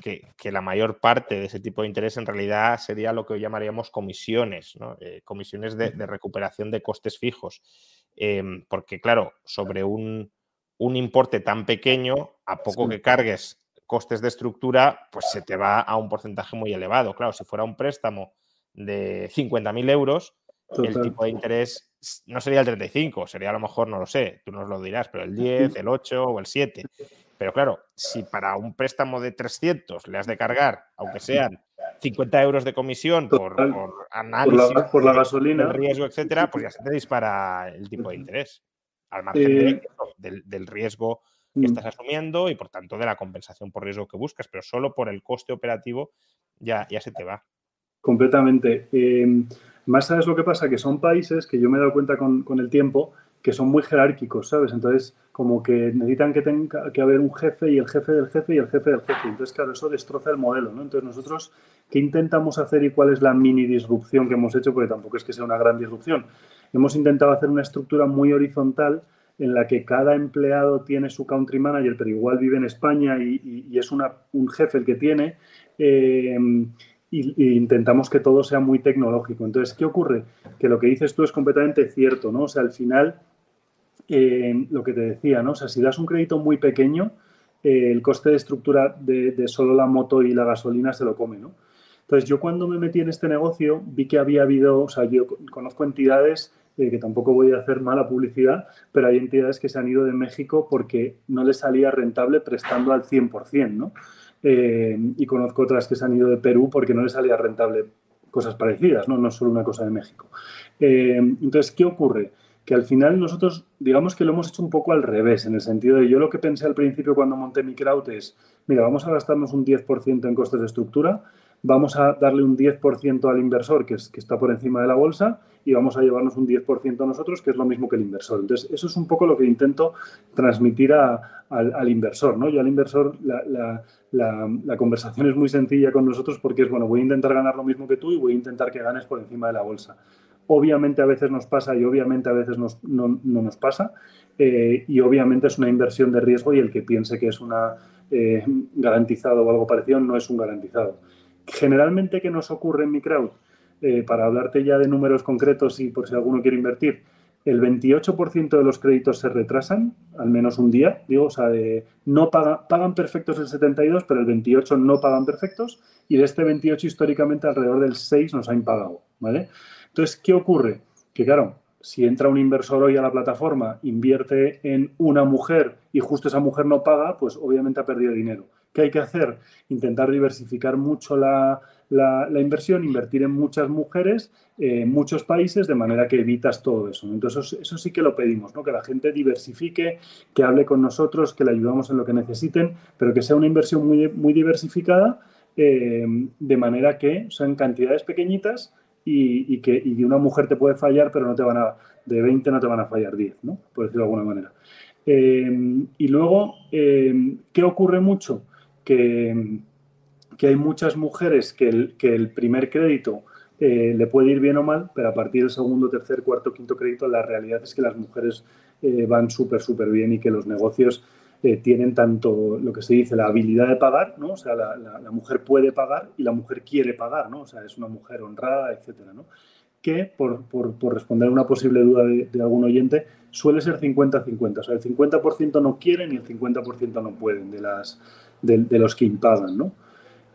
que, la mayor parte de ese tipo de interés en realidad sería lo que hoy llamaríamos comisiones, eh, comisiones de, de, recuperación de costes fijos. Em, porque claro, sobre un, importe tan pequeño, a poco que cargues costes de estructura, pues se te va a un porcentaje muy elevado. Claro, si fuera un préstamo de 50.000 euros, el tipo de interés no sería el 35, sería a lo mejor, no lo sé, tú nos lo dirás, pero el 10, el 8 o el 7. Pero claro, si para un préstamo de 300 le has de cargar, aunque sean 50 euros de comisión por, análisis, por la, gasolina, riesgo, etcétera, pues ya se te dispara el tipo de interés. Al margen eh, del, riesgo que mm. estás asumiendo y por tanto de la compensación por riesgo que buscas, pero solo por el coste operativo ya, ya se te va. Completamente. Eh, más sabes lo que pasa, que son países que yo me he dado cuenta con, con el tiempo que son muy jerárquicos, ¿sabes? Entonces, como que necesitan que tenga que haber un jefe y el jefe del jefe y el jefe del jefe. Entonces, claro, eso destroza el modelo, ¿no? Entonces, nosotros, ¿qué intentamos hacer y cuál es la mini disrupción que hemos hecho? Porque tampoco es que sea una gran disrupción. Hemos intentado hacer una estructura muy horizontal en la que cada empleado tiene su country manager, pero igual vive en España y, es un jefe el que tiene. Eh, intentamos que todo sea muy tecnológico. Entonces, ¿qué ocurre? Que lo que dices tú es completamente cierto, ¿no? O sea, al final eh, lo que te decía, ¿no? O sea, si das un crédito muy pequeño, eh, el coste de estructura de, solo la moto y la gasolina se lo come, ¿no? Entonces, yo cuando me metí en este negocio vi que había habido, o sea, yo conozco entidades eh, que tampoco voy a hacer mala publicidad, pero hay entidades que se han ido de México porque no les salía rentable prestando al 100%, ¿no? y conozco otras que se han ido de Perú porque no les salía rentable cosas parecidas, ¿no? No solo una cosa de México. entonces, ¿qué ocurre? Que al final nosotros, digamos que lo hemos hecho un poco al revés, en el sentido de yo lo que pensé al principio cuando monté mi crowd es, mira, vamos a gastarnos un 10% en costes de estructura, vamos a darle un 10% al inversor que, es, que está por encima de la bolsa y vamos a llevarnos un 10% nosotros, que es lo mismo que el inversor. Entonces, eso es un poco lo que intento transmitir al, inversor. ¿no? Yo al inversor la, la, conversación es muy sencilla con nosotros porque es, bueno, voy a intentar ganar lo mismo que tú y voy a intentar que ganes por encima de la bolsa. Obviamente a veces nos pasa y obviamente a veces no, no, nos pasa eh, y obviamente es una inversión de riesgo y el que piense que es una eh, garantizado o algo parecido no es un garantizado. Generalmente, ¿qué nos ocurre en mi crowd? Eh, para hablarte ya de números concretos y por si alguno quiere invertir, el 28% de los créditos se retrasan, al menos un día, digo, o sea, no pagan perfectos el 72, pero el 28 no pagan perfectos y de este 28 históricamente alrededor del 6 nos ha impagado, ¿vale? Entonces, ¿qué ocurre? Que claro, si entra un inversor hoy a la plataforma, invierte en una mujer y justo esa mujer no paga, pues obviamente ha perdido dinero. ¿Qué hay que hacer? Intentar diversificar mucho la, inversión, invertir en muchas mujeres, en muchos países, de manera que evitas todo eso. Entonces, eso, sí que lo pedimos, ¿no? que la gente diversifique, que hable con nosotros, que le ayudamos en lo que necesiten, pero que sea una inversión muy, muy diversificada, eh, de manera que sean cantidades pequeñitas y, que una mujer te puede fallar, pero no te van a, de 20 no te van a fallar 10, ¿no? por decirlo de alguna manera. Eh, y luego, eh, ¿qué ocurre mucho? Que, que, hay muchas mujeres que el, que el primer crédito eh, le puede ir bien o mal, pero a partir del segundo, tercer, cuarto, quinto crédito, la realidad es que las mujeres van súper, súper bien y que los negocios tienen tanto lo que se dice la habilidad de pagar, ¿no? O sea, la, la, mujer puede pagar y la mujer quiere pagar, ¿no? O sea, es una mujer honrada, etcétera, ¿no? Que, por, por, por responder a una posible duda de, algún oyente, suele ser 50-50. O sea, el 50% no quieren y el 50% no pueden de, las, de, los que impagan, ¿no?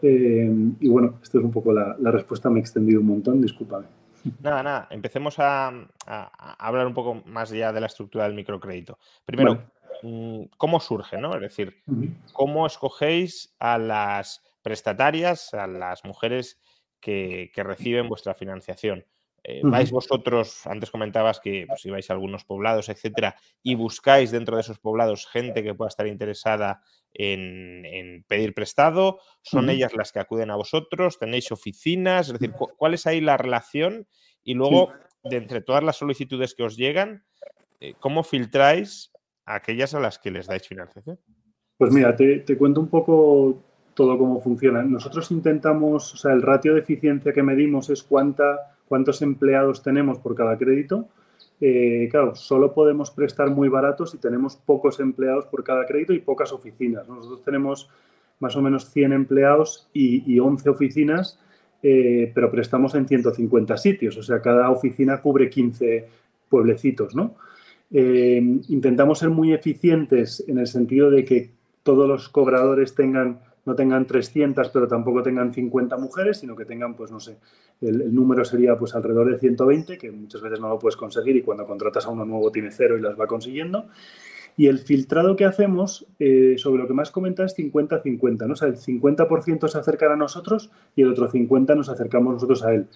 Eh, y bueno, esta es un poco la, la, respuesta, me he extendido un montón, discúlpame. Nada, nada, empecemos a, a, hablar un poco más ya de la estructura del microcrédito. Primero, cómo surge, ¿no? Es decir, cómo escogéis a las prestatarias, a las mujeres que, reciben vuestra financiación. Eh, vais vosotros, antes comentabas que pues, ibais a algunos poblados, etcétera, y buscáis dentro de esos poblados gente que pueda estar interesada en, pedir prestado, son ellas las que acuden a vosotros, tenéis oficinas, es decir, ¿cuál es ahí la relación? Y luego, de entre todas las solicitudes que os llegan, eh, ¿cómo filtráis aquellas a las que les dais financiación? Pues mira, te, cuento un poco todo cómo funciona. Nosotros intentamos, o sea, el ratio de eficiencia que medimos es cuánta, cuántos empleados tenemos por cada crédito. Eh, claro, solo podemos prestar muy baratos si tenemos pocos empleados por cada crédito y pocas oficinas. Nosotros tenemos más o menos 100 empleados y, 11 oficinas, eh, pero prestamos en 150 sitios. O sea, cada oficina cubre 15 pueblecitos, ¿no? Eh, intentamos ser muy eficientes en el sentido de que todos los cobradores tengan, no tengan 300, pero tampoco tengan 50 mujeres, sino que tengan, pues no sé, el, número sería pues alrededor de 120, que muchas veces no lo puedes conseguir y cuando contratas a uno nuevo tiene cero y las va consiguiendo. Y el filtrado que hacemos eh, sobre lo que más comenta es 50-50, ¿no? O sea, el 50% se acercan a nosotros y el otro 50% nos acercamos nosotros a él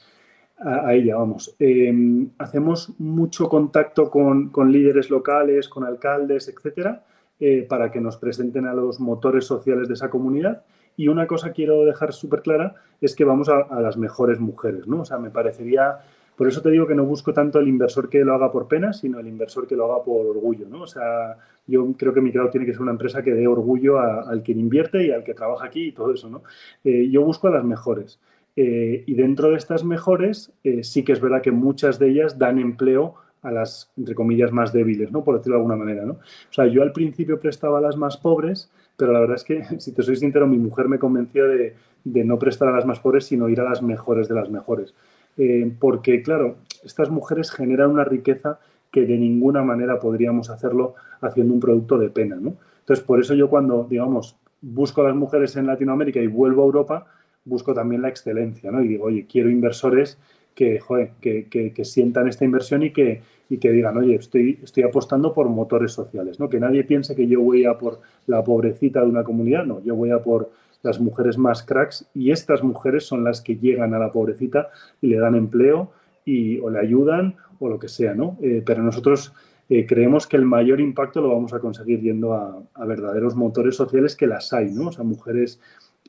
a, ella, vamos. Em, hacemos mucho contacto con, líderes locales, con alcaldes, etcétera, eh, para que nos presenten a los motores sociales de esa comunidad. Y una cosa quiero dejar súper clara es que vamos a, las mejores mujeres, ¿no? O sea, me parecería, por eso te digo que no busco tanto el inversor que lo haga por pena, sino el inversor que lo haga por orgullo, ¿no? O sea, yo creo que mi crowd tiene que ser una empresa que dé orgullo al que invierte y al que trabaja aquí y todo eso, ¿no? Eh, yo busco a las mejores. Eh, y dentro de estas mejores, eh, sí que es verdad que muchas de ellas dan empleo a las, entre comillas, más débiles, ¿no? Por decirlo de alguna manera, ¿no? O sea, yo al principio prestaba a las más pobres, pero la verdad es que, si te soy sincero, mi mujer me convenció de, no prestar a las más pobres, sino ir a las mejores de las mejores. Eh, porque, claro, estas mujeres generan una riqueza que de ninguna manera podríamos hacerlo haciendo un producto de pena, ¿no? Entonces, por eso yo cuando, digamos, busco a las mujeres en Latinoamérica y vuelvo a Europa, busco también la excelencia, ¿no? Y digo, oye, quiero inversores que, que, sientan esta inversión y que, y que digan, oye, estoy, estoy apostando por motores sociales, ¿no? Que nadie piense que yo voy a por la pobrecita de una comunidad, no, yo voy a por las mujeres más cracks y estas mujeres son las que llegan a la pobrecita y le dan empleo y, o le ayudan o lo que sea, ¿no? Eh, pero nosotros eh, creemos que el mayor impacto lo vamos a conseguir yendo a, a, verdaderos motores sociales que las hay, ¿no? O sea, mujeres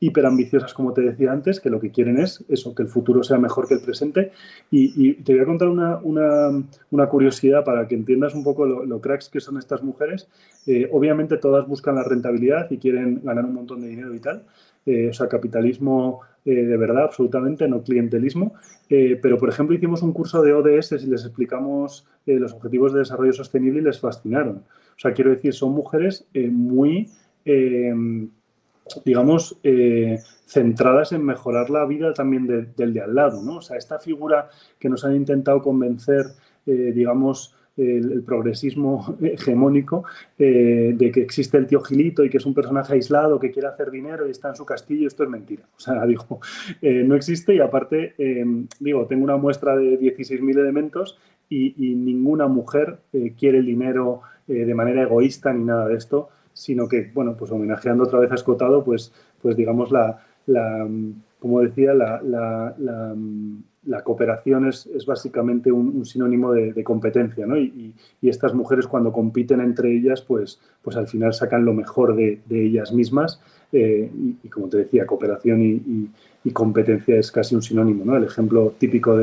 hiperambiciosas, como te decía antes, que lo que quieren es eso, que el futuro sea mejor que el presente. Y, te voy a contar una, curiosidad para que entiendas un poco lo, cracks que son estas mujeres. Eh, obviamente todas buscan la rentabilidad y quieren ganar un montón de dinero y tal. Eh, o sea, capitalismo eh, de verdad, absolutamente, no clientelismo. pero, por ejemplo, hicimos un curso de ODS y les explicamos los objetivos de desarrollo sostenible y les fascinaron. O sea, quiero decir, son mujeres muy digamos, eh, centradas en mejorar la vida también del de al lado, ¿no? O sea, esta figura que nos han intentado convencer, eh, digamos, el, progresismo hegemónico eh, de que existe el tío Gilito y que es un personaje aislado que quiere hacer dinero y está en su castillo, esto es mentira. O sea, digo, no existe y aparte, digo, tengo una muestra de 16.000 elementos y, ninguna mujer quiere el dinero de manera egoísta ni nada de esto sino que, bueno, pues homenajeando otra vez a Escotado, pues, pues digamos, la, como decía, la, la, cooperación es, es básicamente un, sinónimo de, competencia, ¿no? Y, estas mujeres cuando compiten entre ellas, pues, pues al final sacan lo mejor de, ellas mismas eh, y, como te decía, cooperación y, y competencia es casi un sinónimo, ¿no? El ejemplo típico de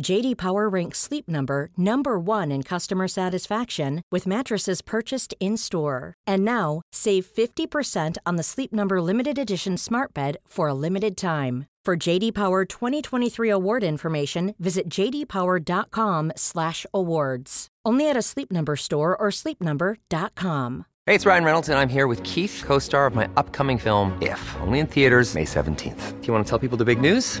JD Power ranks Sleep Number number 1 in customer satisfaction with mattresses purchased in-store. And now, save 50% on the Sleep Number limited edition Smart Bed for a limited time. For JD Power 2023 award information, visit jdpower.com/awards. Only at a Sleep Number store or sleepnumber.com. Hey, it's Ryan Reynolds and I'm here with Keith, co-star of my upcoming film If, only in theaters May 17th. Do you want to tell people the big news?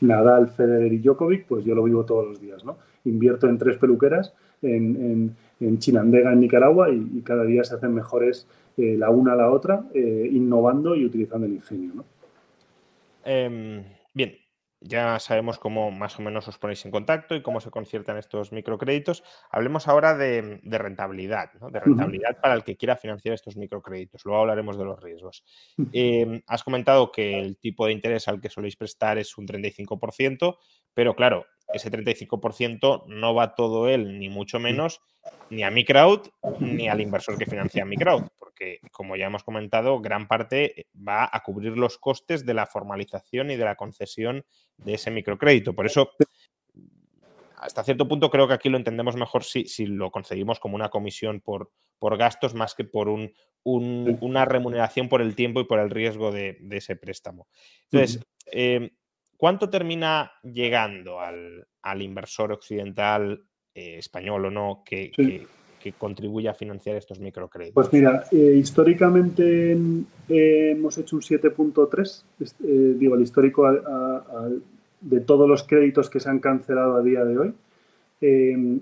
Nadal, Federer y Djokovic, pues yo lo vivo todos los días, ¿no? Invierto en tres peluqueras en, Chinandega, en Nicaragua, y, cada día se hacen mejores eh, la una a la otra, eh, innovando y utilizando el ingenio, ¿no? Em, bien, ya sabemos cómo más o menos os ponéis en contacto y cómo se conciertan estos microcréditos. Hablemos ahora de, rentabilidad, de rentabilidad para el que quiera financiar estos microcréditos. Luego hablaremos de los riesgos. Em, has comentado que el tipo de interés al que soléis prestar es un 35%, pero claro, ese 35% no va todo él, ni mucho menos, ni a mi crowd, ni al inversor que financia mi crowd, porque como ya hemos comentado, gran parte va a cubrir los costes de la formalización y de la concesión de ese microcrédito. Por eso, hasta cierto punto creo que aquí lo entendemos mejor si, si lo conseguimos como una comisión por, por gastos más que por un, una remuneración por el tiempo y por el riesgo de, ese préstamo. Entonces, ¿Cuánto termina llegando al, inversor occidental, eh, español o no, que, contribuye a financiar estos microcréditos? Pues mira, eh, históricamente eh, hemos hecho un 7.3, digo, el histórico de todos los créditos que se han cancelado a día de hoy.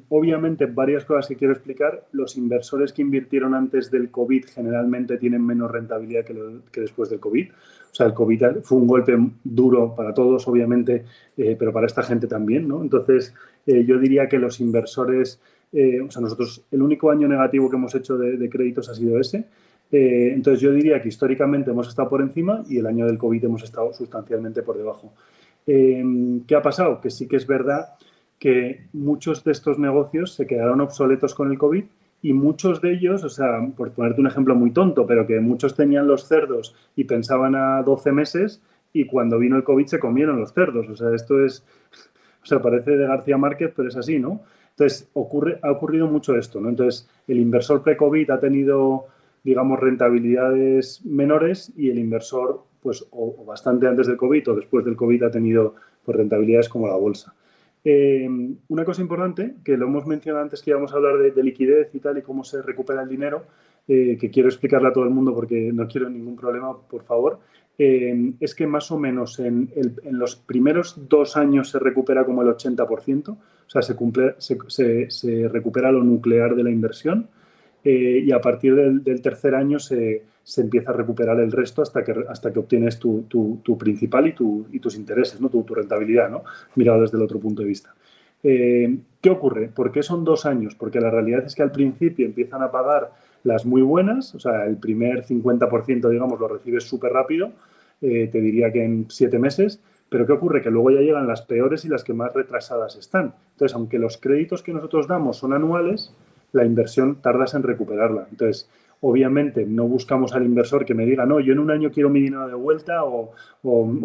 Obviamente, varias cosas que quiero explicar. Los inversores que invirtieron antes del COVID generalmente tienen menos rentabilidad que después del COVID. O sea, el COVID fue un golpe duro para todos, obviamente, eh, pero para esta gente también, ¿no? Entonces, eh, yo diría que los inversores, eh, o sea, nosotros, el único año negativo que hemos hecho de, créditos ha sido ese. entonces, yo diría que históricamente hemos estado por encima y el año del COVID hemos estado sustancialmente por debajo. ¿Qué ha pasado? Que sí que es verdad que muchos de estos negocios se quedaron obsoletos con el COVID y muchos de ellos, o sea, por ponerte un ejemplo muy tonto, pero que muchos tenían los cerdos y pensaban a 12 meses y cuando vino el COVID se comieron los cerdos. O sea, esto es, o sea, parece de García Márquez, pero es así, ¿no? Entonces, ocurre, ha ocurrido mucho esto, ¿no? Entonces, el inversor pre-COVID ha tenido, digamos, rentabilidades menores y el inversor, pues, o, bastante antes del COVID o después del COVID ha tenido pues, rentabilidades como la bolsa. Eh, una cosa importante, que lo hemos mencionado antes que íbamos a hablar de, liquidez y tal y cómo se recupera el dinero, eh, que quiero explicarle a todo el mundo porque no quiero ningún problema, por favor, eh, es que más o menos en, los primeros dos años se recupera como el 80%, o sea, se, se, recupera lo nuclear de la inversión y a partir del tercer año se, se empieza a recuperar el resto hasta que, hasta que obtienes tu, tu, principal y, tu, y, tus intereses, ¿no? tu, rentabilidad, ¿no? mirado desde el otro punto de vista. Eh, ¿Qué ocurre? ¿Por qué son dos años? Porque la realidad es que al principio empiezan a pagar las muy buenas, o sea, el primer 50%, digamos, lo recibes súper rápido, eh, te diría que en siete meses, pero ¿qué ocurre? Que luego ya llegan las peores y las que más retrasadas están. Entonces, aunque los créditos que nosotros damos son anuales, la inversión tardas en recuperarla. Entonces, Obviamente no buscamos al inversor que me diga, no, yo en un año quiero mi dinero de vuelta o,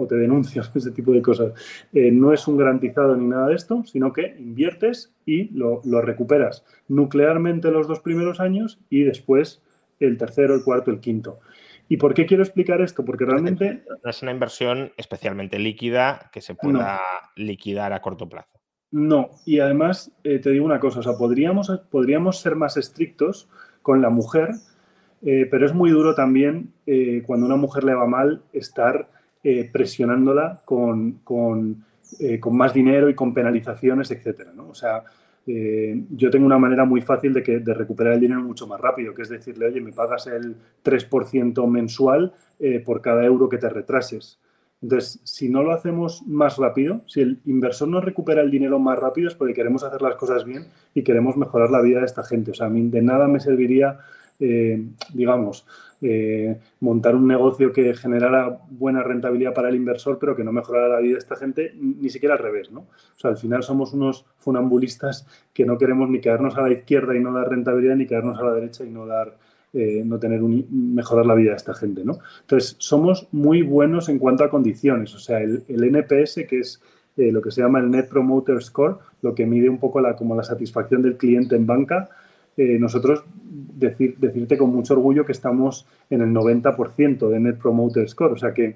te denuncio, ese tipo de cosas. Eh, no es un garantizado ni nada de esto, sino que inviertes y lo, recuperas nuclearmente los dos primeros años y después el tercero, el cuarto, el quinto. ¿Y por qué quiero explicar esto? Porque realmente... No es una inversión especialmente líquida que se pueda liquidar a corto plazo. No, y además eh, te digo una cosa, o sea, podríamos, podríamos ser más estrictos con la mujer eh, pero es muy duro también eh, cuando a una mujer le va mal estar eh, presionándola con, con, más dinero y con penalizaciones, etc. ¿no? O sea, yo tengo una manera muy fácil de, que, de recuperar el dinero mucho más rápido, que es decirle, oye, me pagas el 3% mensual por cada euro que te retrases. Entonces, si no lo hacemos más rápido, si el inversor no recupera el dinero más rápido es porque queremos hacer las cosas bien y queremos mejorar la vida de esta gente. O sea, a mí de nada me serviría eh, digamos, eh, montar un negocio que generara buena rentabilidad para el inversor, pero que no mejorara la vida de esta gente, ni siquiera al revés, ¿no? O sea, al final somos unos funambulistas que no queremos ni quedarnos a la izquierda y no dar rentabilidad, ni quedarnos a la derecha y no dar, eh, no tener un, mejorar la vida de esta gente, ¿no? Entonces, somos muy buenos en cuanto a condiciones, o sea, el, NPS, que es lo que se llama el Net Promoter Score, lo que mide un poco la, como la satisfacción del cliente en banca, nosotros decir, decirte con mucho orgullo que estamos en el 90% de Net Promoter Score. O sea que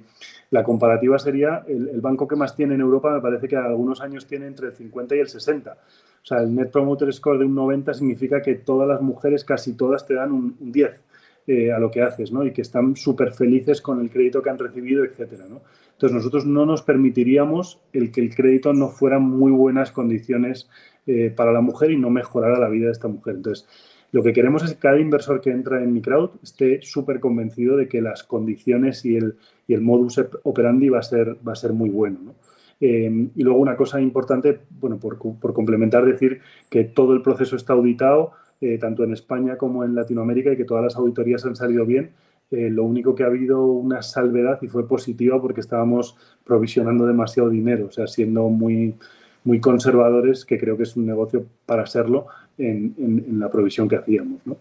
la comparativa sería el, banco que más tiene en Europa, me parece que algunos años tiene entre el 50 y el 60. O sea, el Net Promoter Score de un 90 significa que todas las mujeres, casi todas, te dan un, 10 eh, a lo que haces, ¿no? Y que están súper felices con el crédito que han recibido, etcétera. Entonces, nosotros no nos permitiríamos el que el crédito no fuera muy buenas condiciones eh, para la mujer y no mejorara la vida de esta mujer. Entonces, lo que queremos es que cada inversor que entra en mi crowd esté súper convencido de que las condiciones y el, y el modus operandi va a ser, va a ser muy bueno. Eh, y luego una cosa importante, bueno, por, complementar, decir que todo el proceso está auditado, eh, tanto en España como en Latinoamérica, y que todas las auditorías han salido bien. Eh, lo único que ha habido una salvedad y fue positiva porque estábamos provisionando demasiado dinero, o sea, siendo muy, muy conservadores, que creo que es un negocio para serlo, en, la provisión que hacíamos. ¿no?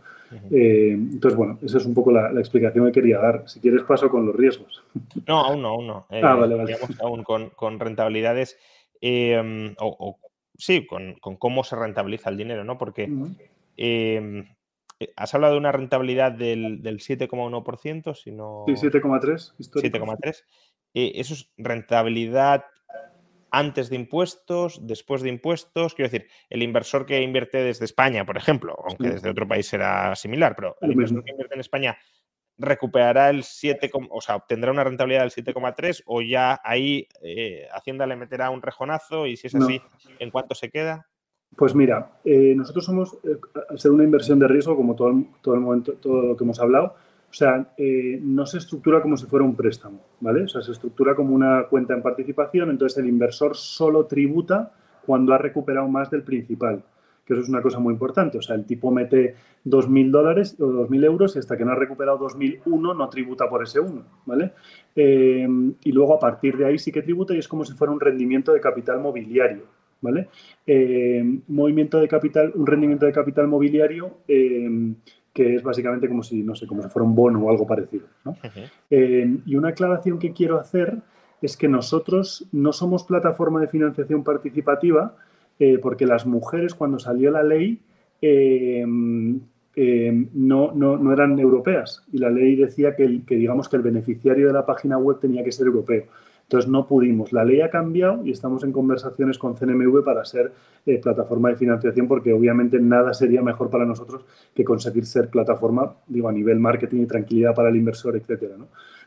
Eh, entonces, bueno, esa es un poco la, explicación que quería dar. Si quieres, paso con los riesgos. No, aún no, aún no. Eh, ah, vale, vale. aún con, rentabilidades, em, o, sí, con, cómo se rentabiliza el dinero, ¿no? Porque em, eh, has hablado de una rentabilidad del, del 7,1%, si no... Sí, 7,3. 7,3. eso es rentabilidad antes de impuestos, después de impuestos. Quiero decir, el inversor que invierte desde España, por ejemplo, aunque desde otro país será similar, pero el inversor que invierte en España recuperará el 7, o sea, obtendrá una rentabilidad del 7,3 o ya ahí eh, Hacienda le meterá un rejonazo y si es así, ¿en cuánto se queda? Pues mira, eh, nosotros somos, eh, al ser una inversión de riesgo, como todo todo el momento, todo lo que hemos hablado, o sea, eh, no se estructura como si fuera un préstamo, ¿vale? O sea, se estructura como una cuenta en participación, entonces el inversor solo tributa cuando ha recuperado más del principal, que eso es una cosa muy importante. O sea, el tipo mete 2.000 dólares o 2.000 euros y hasta que no ha recuperado 2.001 no tributa por ese uno, ¿vale? Eh, y luego a partir de ahí sí que tributa y es como si fuera un rendimiento de capital mobiliario, ¿vale? Eh, movimiento de capital, un rendimiento de capital mobiliario que es básicamente como si, no sé, como si fuera un bono o algo parecido. Eh, y una aclaración que quiero hacer es que nosotros no somos plataforma de financiación participativa porque las mujeres cuando salió la ley no, no, eran europeas y la ley decía que, que, digamos que el beneficiario de la página web tenía que ser europeo. Entonces no pudimos. La ley ha cambiado y estamos en conversaciones con CNMV para ser eh, plataforma de financiación porque obviamente nada sería mejor para nosotros que conseguir ser plataforma, digo, a nivel marketing y tranquilidad para el inversor, etcétera.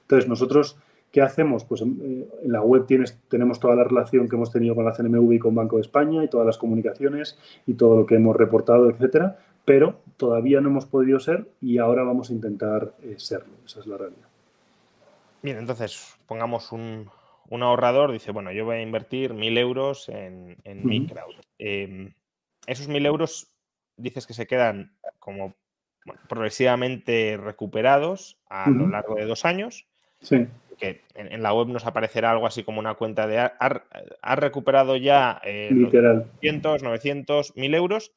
Entonces nosotros, ¿qué hacemos? Pues eh, en la web tienes, tenemos toda la relación que hemos tenido con la CNMV y con Banco de España y todas las comunicaciones y todo lo que hemos reportado, etcétera, pero todavía no hemos podido ser y ahora vamos a intentar eh, serlo. Esa es la realidad. Bien, entonces pongamos un, un ahorrador dice, bueno, yo voy a invertir mil euros en, mi crowd. Em, esos mil euros dices que se quedan como progresivamente recuperados a lo largo de dos años. Sí. Que en, la web nos aparecerá algo así como una cuenta de ha, recuperado ya eh, 900, 900, 1000 euros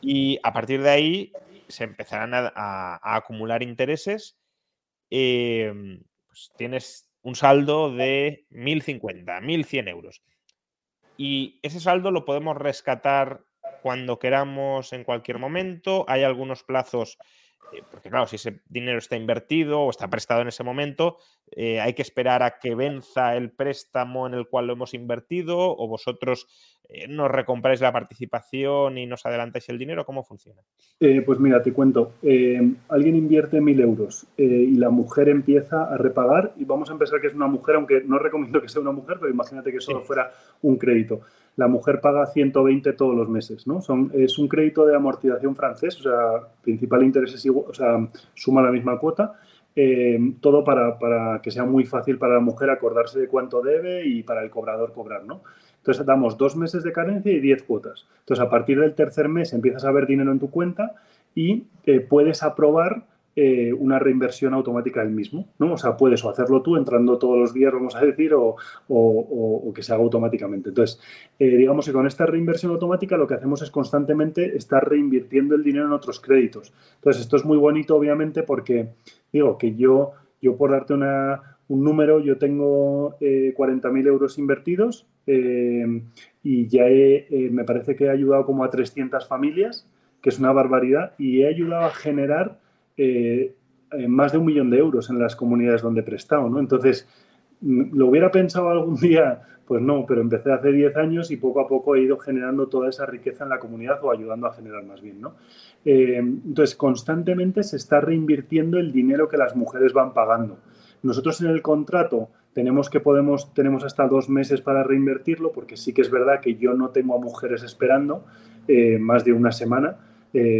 y a partir de ahí se empezarán a, acumular intereses. Em, pues tienes un saldo de 1.050, 1.100 euros. Y ese saldo lo podemos rescatar cuando queramos en cualquier momento. Hay algunos plazos eh, porque claro, si ese dinero está invertido o está prestado en ese momento, eh, hay que esperar a que venza el préstamo en el cual lo hemos invertido o vosotros nos recompráis la participación y nos adelantáis el dinero. ¿Cómo funciona? pues mira, te cuento. alguien invierte mil euros y la mujer empieza a repagar y vamos a empezar que es una mujer, aunque no recomiendo que sea una mujer, pero imagínate que solo fuera un crédito la mujer paga 120 todos los meses, ¿no? Son, es un crédito de amortización francés, o sea, principal interés es igual, o sea, suma la misma cuota, eh, todo para, que sea muy fácil para la mujer acordarse de cuánto debe y para el cobrador cobrar, ¿no? Entonces damos dos meses de carencia y 10 cuotas. Entonces a partir del tercer mes empiezas a ver dinero en tu cuenta y eh, puedes aprobar eh, una reinversión automática del mismo, ¿no? O sea, puedes o hacerlo tú entrando todos los días, vamos a decir, o, que se haga automáticamente. Entonces, eh, digamos que con esta reinversión automática lo que hacemos es constantemente estar reinvirtiendo el dinero en otros créditos. Entonces, esto es muy bonito, obviamente, porque digo que yo, yo por darte una, un número, yo tengo eh, 40.000 euros invertidos eh, y ya me parece que he ayudado como a 300 familias, que es una barbaridad, y he ayudado a generar eh, más de un millón de euros en las comunidades donde he prestado, ¿no? Entonces, mm, ¿lo hubiera pensado algún día? Pues no, pero empecé hace 10 años y poco a poco he ido generando toda esa riqueza en la comunidad o ayudando a generar más bien, ¿no? Eh, entonces, constantemente se está reinvirtiendo el dinero que las mujeres van pagando. Nosotros en el contrato tenemos que podemos, tenemos hasta dos meses para reinvertirlo, porque sí que es verdad que yo no tengo a mujeres esperando eh, más de una semana,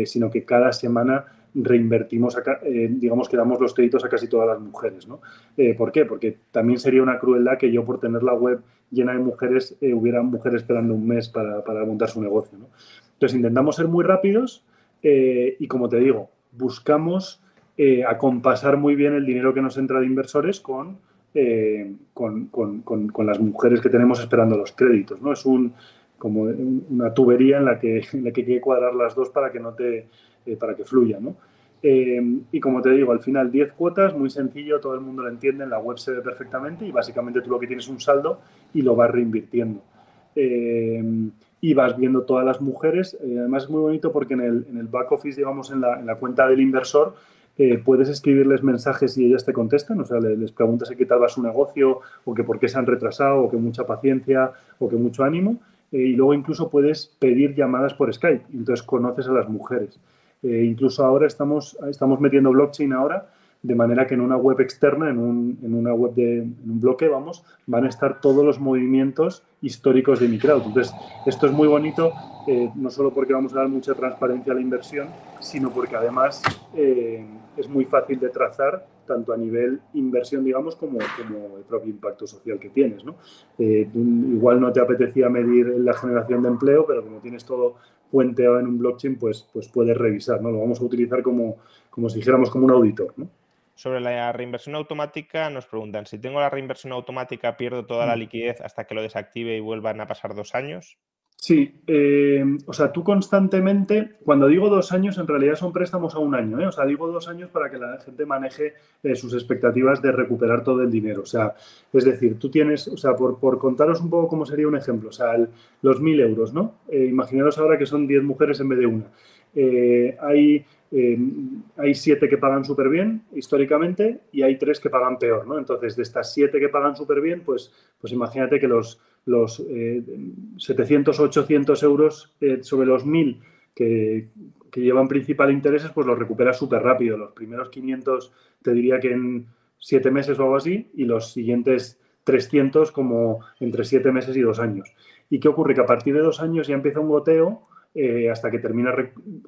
sino que cada semana reinvertimos, eh, digamos que damos los créditos a casi todas las mujeres. ¿no? Eh, ¿Por qué? Porque también sería una crueldad que yo por tener la web llena de mujeres eh, hubiera mujeres esperando un mes para, montar su negocio. ¿no? Entonces intentamos ser muy rápidos y como te digo, buscamos acompasar muy bien el dinero que nos entra de inversores con, con, las mujeres que tenemos esperando los créditos. ¿no? Es un, como una tubería en la, que, en la que hay que cuadrar las dos para que no te eh, para que fluya, ¿no? Eh, y como te digo, al final 10 cuotas, muy sencillo, todo el mundo lo entiende, en la web se ve perfectamente y básicamente tú lo que tienes es un saldo y lo vas reinvirtiendo. Eh, y vas viendo todas las mujeres. además es muy bonito porque en el, en el back office, digamos, en la, en la cuenta del inversor, puedes escribirles mensajes y ellas te contestan, o sea, les, les preguntas qué tal va su negocio o que por qué se han retrasado o que mucha paciencia o que mucho ánimo. y luego incluso puedes pedir llamadas por Skype, entonces conoces a las mujeres. Eh, incluso ahora estamos, estamos metiendo blockchain ahora, de manera que en una web externa, en, un, en una web de un bloque, vamos, van a estar todos los movimientos históricos de mi. Entonces, esto es muy bonito, eh, no solo porque vamos a dar mucha transparencia a la inversión, sino porque además eh, es muy fácil de trazar tanto a nivel inversión, digamos, como, como el propio impacto social que tienes. ¿no? igual no te apetecía medir la generación de empleo, pero como tienes todo puenteado en un blockchain, pues, pues puedes revisar, ¿no? Lo vamos a utilizar como, como si dijéramos como un auditor, ¿no? Sobre la reinversión automática nos preguntan, si tengo la reinversión automática, ¿pierdo toda la mm. liquidez hasta que lo desactive y vuelvan a pasar dos años? Sí, eh, o sea, tú constantemente, cuando digo dos años, en realidad son préstamos a un año, ¿eh? o sea, digo dos años para que la gente maneje eh, sus expectativas de recuperar todo el dinero. O sea, es decir, tú tienes, o sea, por, contaros un poco cómo sería un ejemplo, o sea, los mil euros, ¿no? imaginaros ahora que son diez mujeres en vez de una. Hay, hay siete que pagan súper bien históricamente y hay tres que pagan peor, ¿no? Entonces, de estas siete que pagan súper bien, pues, pues imagínate que los los 700 o 800 euros eh, sobre los 1000 que, llevan principal intereses, pues los recuperas súper rápido. Los primeros 500 te diría que en 7 meses o algo así y los siguientes 300 como entre 7 meses y 2 años. ¿Y qué ocurre? Que a partir de 2 años ya empieza un goteo eh, hasta que terminas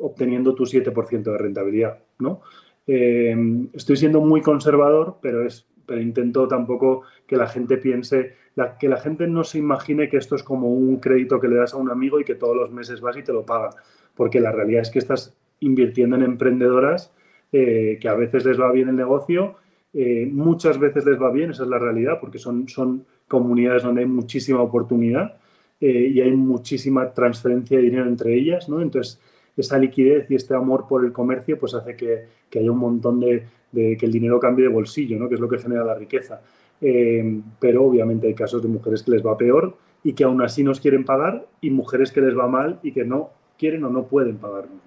obteniendo tu 7% de rentabilidad. ¿no? Eh, estoy siendo muy conservador, pero es pero intento tampoco que la gente piense, que la gente no se imagine que esto es como un crédito que le das a un amigo y que todos los meses vas y te lo paga, porque la realidad es que estás invirtiendo en emprendedoras eh, que a veces les va bien el negocio, muchas veces les va bien, esa es la realidad, porque son, son comunidades donde hay muchísima oportunidad eh, y hay muchísima transferencia de dinero entre ellas, ¿no? Entonces, esa liquidez y este amor por el comercio pues hace que, que haya un montón de, de que el dinero cambie de bolsillo, ¿no? que es lo que genera la riqueza. Eh, pero obviamente hay casos de mujeres que les va peor y que aún así nos quieren pagar y mujeres que les va mal y que no quieren o no pueden pagarnos.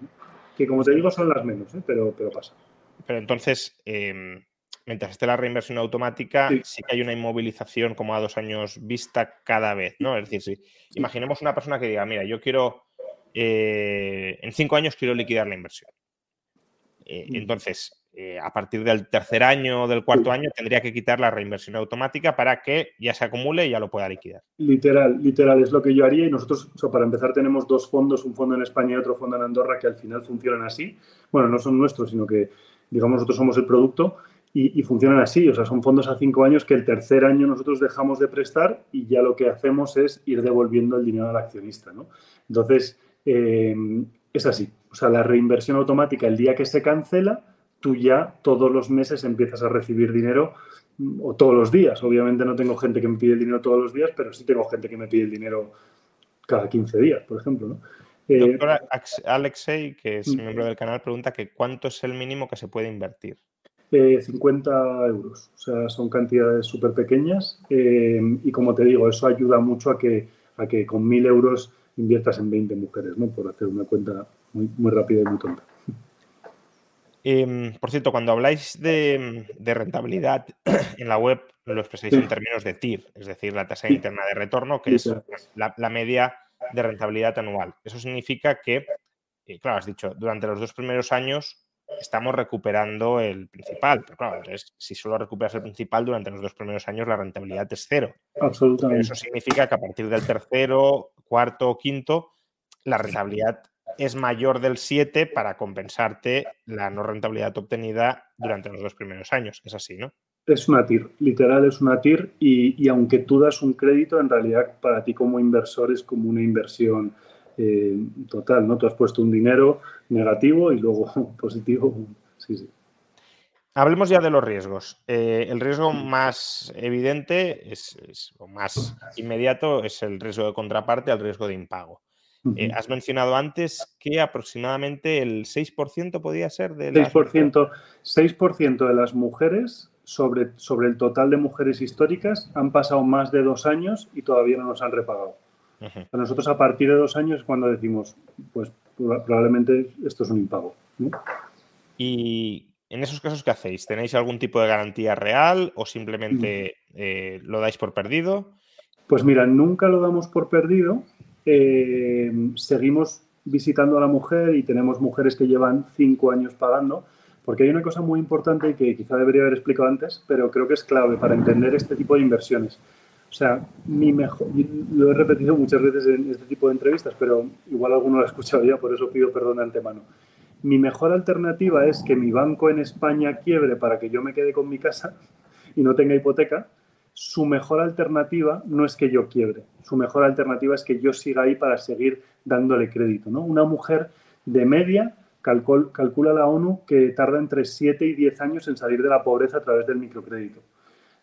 Que como te digo son las menos, ¿eh? pero, pero pasa. Pero entonces, em, mientras esté la reinversión automática, sí. que hay una inmovilización como a dos años vista cada vez, ¿no? Es decir, si imaginemos una persona que diga, mira, yo quiero, eh, en cinco años quiero liquidar la inversión. Mm. entonces, eh, a partir del tercer año o del cuarto año tendría que quitar la reinversión automática para que ya se acumule y ya lo pueda liquidar. Literal, literal, es lo que yo haría y nosotros, para empezar, tenemos dos fondos, un fondo en España y otro fondo en Andorra que al final funcionan así. Bueno, no son nuestros, sino que, digamos, nosotros somos el producto y, funcionan así. O sea, son fondos a cinco años que el tercer año nosotros dejamos de prestar y ya lo que hacemos es ir devolviendo el dinero al accionista, ¿no? Entonces, eh, es así. O sea, la reinversión automática, el día que se cancela, tú ya todos los meses empiezas a recibir dinero o todos los días. Obviamente no tengo gente que me pide el dinero todos los días, pero sí tengo gente que me pide el dinero cada 15 días, por ejemplo. ¿no? Eh, Doctor Alexei, que es mm. miembro del canal, pregunta que cuánto es el mínimo que se puede invertir. 50 eh, euros, o sea, son cantidades súper pequeñas eh, y como te digo, eso ayuda mucho a que, a que con 1.000 euros inviertas en 20 mujeres, ¿no? Por hacer una cuenta muy, muy rápida y muy tonta. Em, por cierto, cuando habláis de, rentabilidad en la web, lo expresáis en términos de TIR, es decir, la tasa interna de retorno, que es la, media de rentabilidad anual. Eso significa que, eh, claro, has dicho, durante los dos primeros años estamos recuperando el principal. Pero claro, entonces, si solo recuperas el principal durante los dos primeros años, la rentabilidad es cero. Absolutamente. eso significa que a partir del tercero, cuarto o quinto, la rentabilidad es mayor del 7 para compensarte la no rentabilidad obtenida durante los dos primeros años. Es así, ¿no? Es una TIR, literal es una TIR y, aunque tú das un crédito, en realidad para ti como inversor es como una inversión eh, total, ¿no? Tú has puesto un dinero negativo y luego positivo. Sí, sí. Hablemos ya de los riesgos. Eh, el riesgo más evidente es, o más inmediato es el riesgo de contraparte al riesgo de impago. Eh, has mencionado antes que aproximadamente el 6% podía ser de las... 6%, 6 de las mujeres sobre, sobre el total de mujeres históricas han pasado más de dos años y todavía no nos han repagado. Nosotros a partir de dos años es cuando decimos, pues probablemente esto es un impago. Y en esos casos, ¿qué hacéis? ¿Tenéis algún tipo de garantía real o simplemente eh, lo dais por perdido? Pues mira, nunca lo damos por perdido, eh, seguimos visitando a la mujer y tenemos mujeres que llevan cinco años pagando, porque hay una cosa muy importante que quizá debería haber explicado antes, pero creo que es clave para entender este tipo de inversiones. O sea, mi mejor, lo he repetido muchas veces en este tipo de entrevistas, pero igual alguno lo ha escuchado ya, por eso pido perdón de antemano. Mi mejor alternativa es que mi banco en España quiebre para que yo me quede con mi casa y no tenga hipoteca, su mejor alternativa no es que yo quiebre, su mejor alternativa es que yo siga ahí para seguir dándole crédito. ¿no? Una mujer de media calcula la ONU que tarda entre 7 y 10 años en salir de la pobreza a través del microcrédito.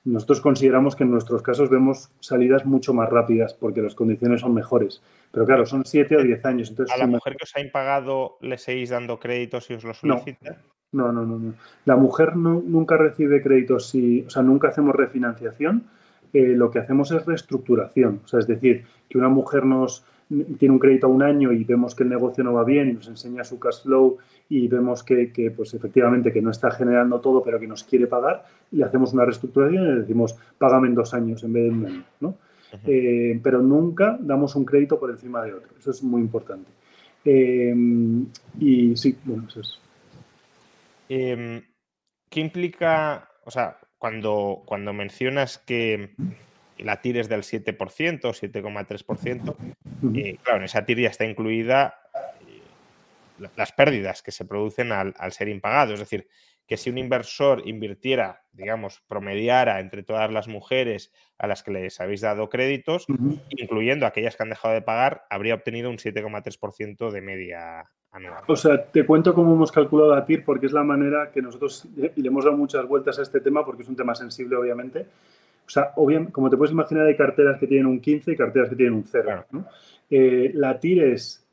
Nosotros consideramos que en nuestros casos vemos salidas mucho más rápidas porque las condiciones son mejores. Pero claro, son 7 o 10 años. Entonces, ¿A la mujer que os ha impagado le seguís dando créditos si os lo solicita? No, no, no. no. La mujer nunca recibe créditos si, o sea, nunca hacemos refinanciación. Eh, lo que hacemos es reestructuración. O sea, es decir, que una mujer nos tiene un crédito a un año y vemos que el negocio no va bien y nos enseña su cash flow y vemos que, que, pues efectivamente que no está generando todo pero que nos quiere pagar, le hacemos una reestructuración y le decimos págame en dos años en vez de un año, ¿no? Eh, pero nunca damos un crédito por encima de otro. Eso es muy importante. Eh, y sí, bueno, eso es. Em, ¿Qué implica, o sea, cuando, cuando mencionas que la TIR es del 7%, 7,3%, eh, claro, en esa TIR ya está incluida las pérdidas que se producen al, ser impagado. Es decir, que si un inversor invirtiera, digamos, promediara entre todas las mujeres a las que les habéis dado créditos, incluyendo aquellas que han dejado de pagar, habría obtenido un 7,3% de media o sea, te cuento cómo hemos calculado la TIR porque es la manera que nosotros, y le hemos dado muchas vueltas a este tema porque es un tema sensible, obviamente. O sea, como te puedes imaginar, hay carteras que tienen un 15 y carteras que tienen un 0. Eh, la TIR es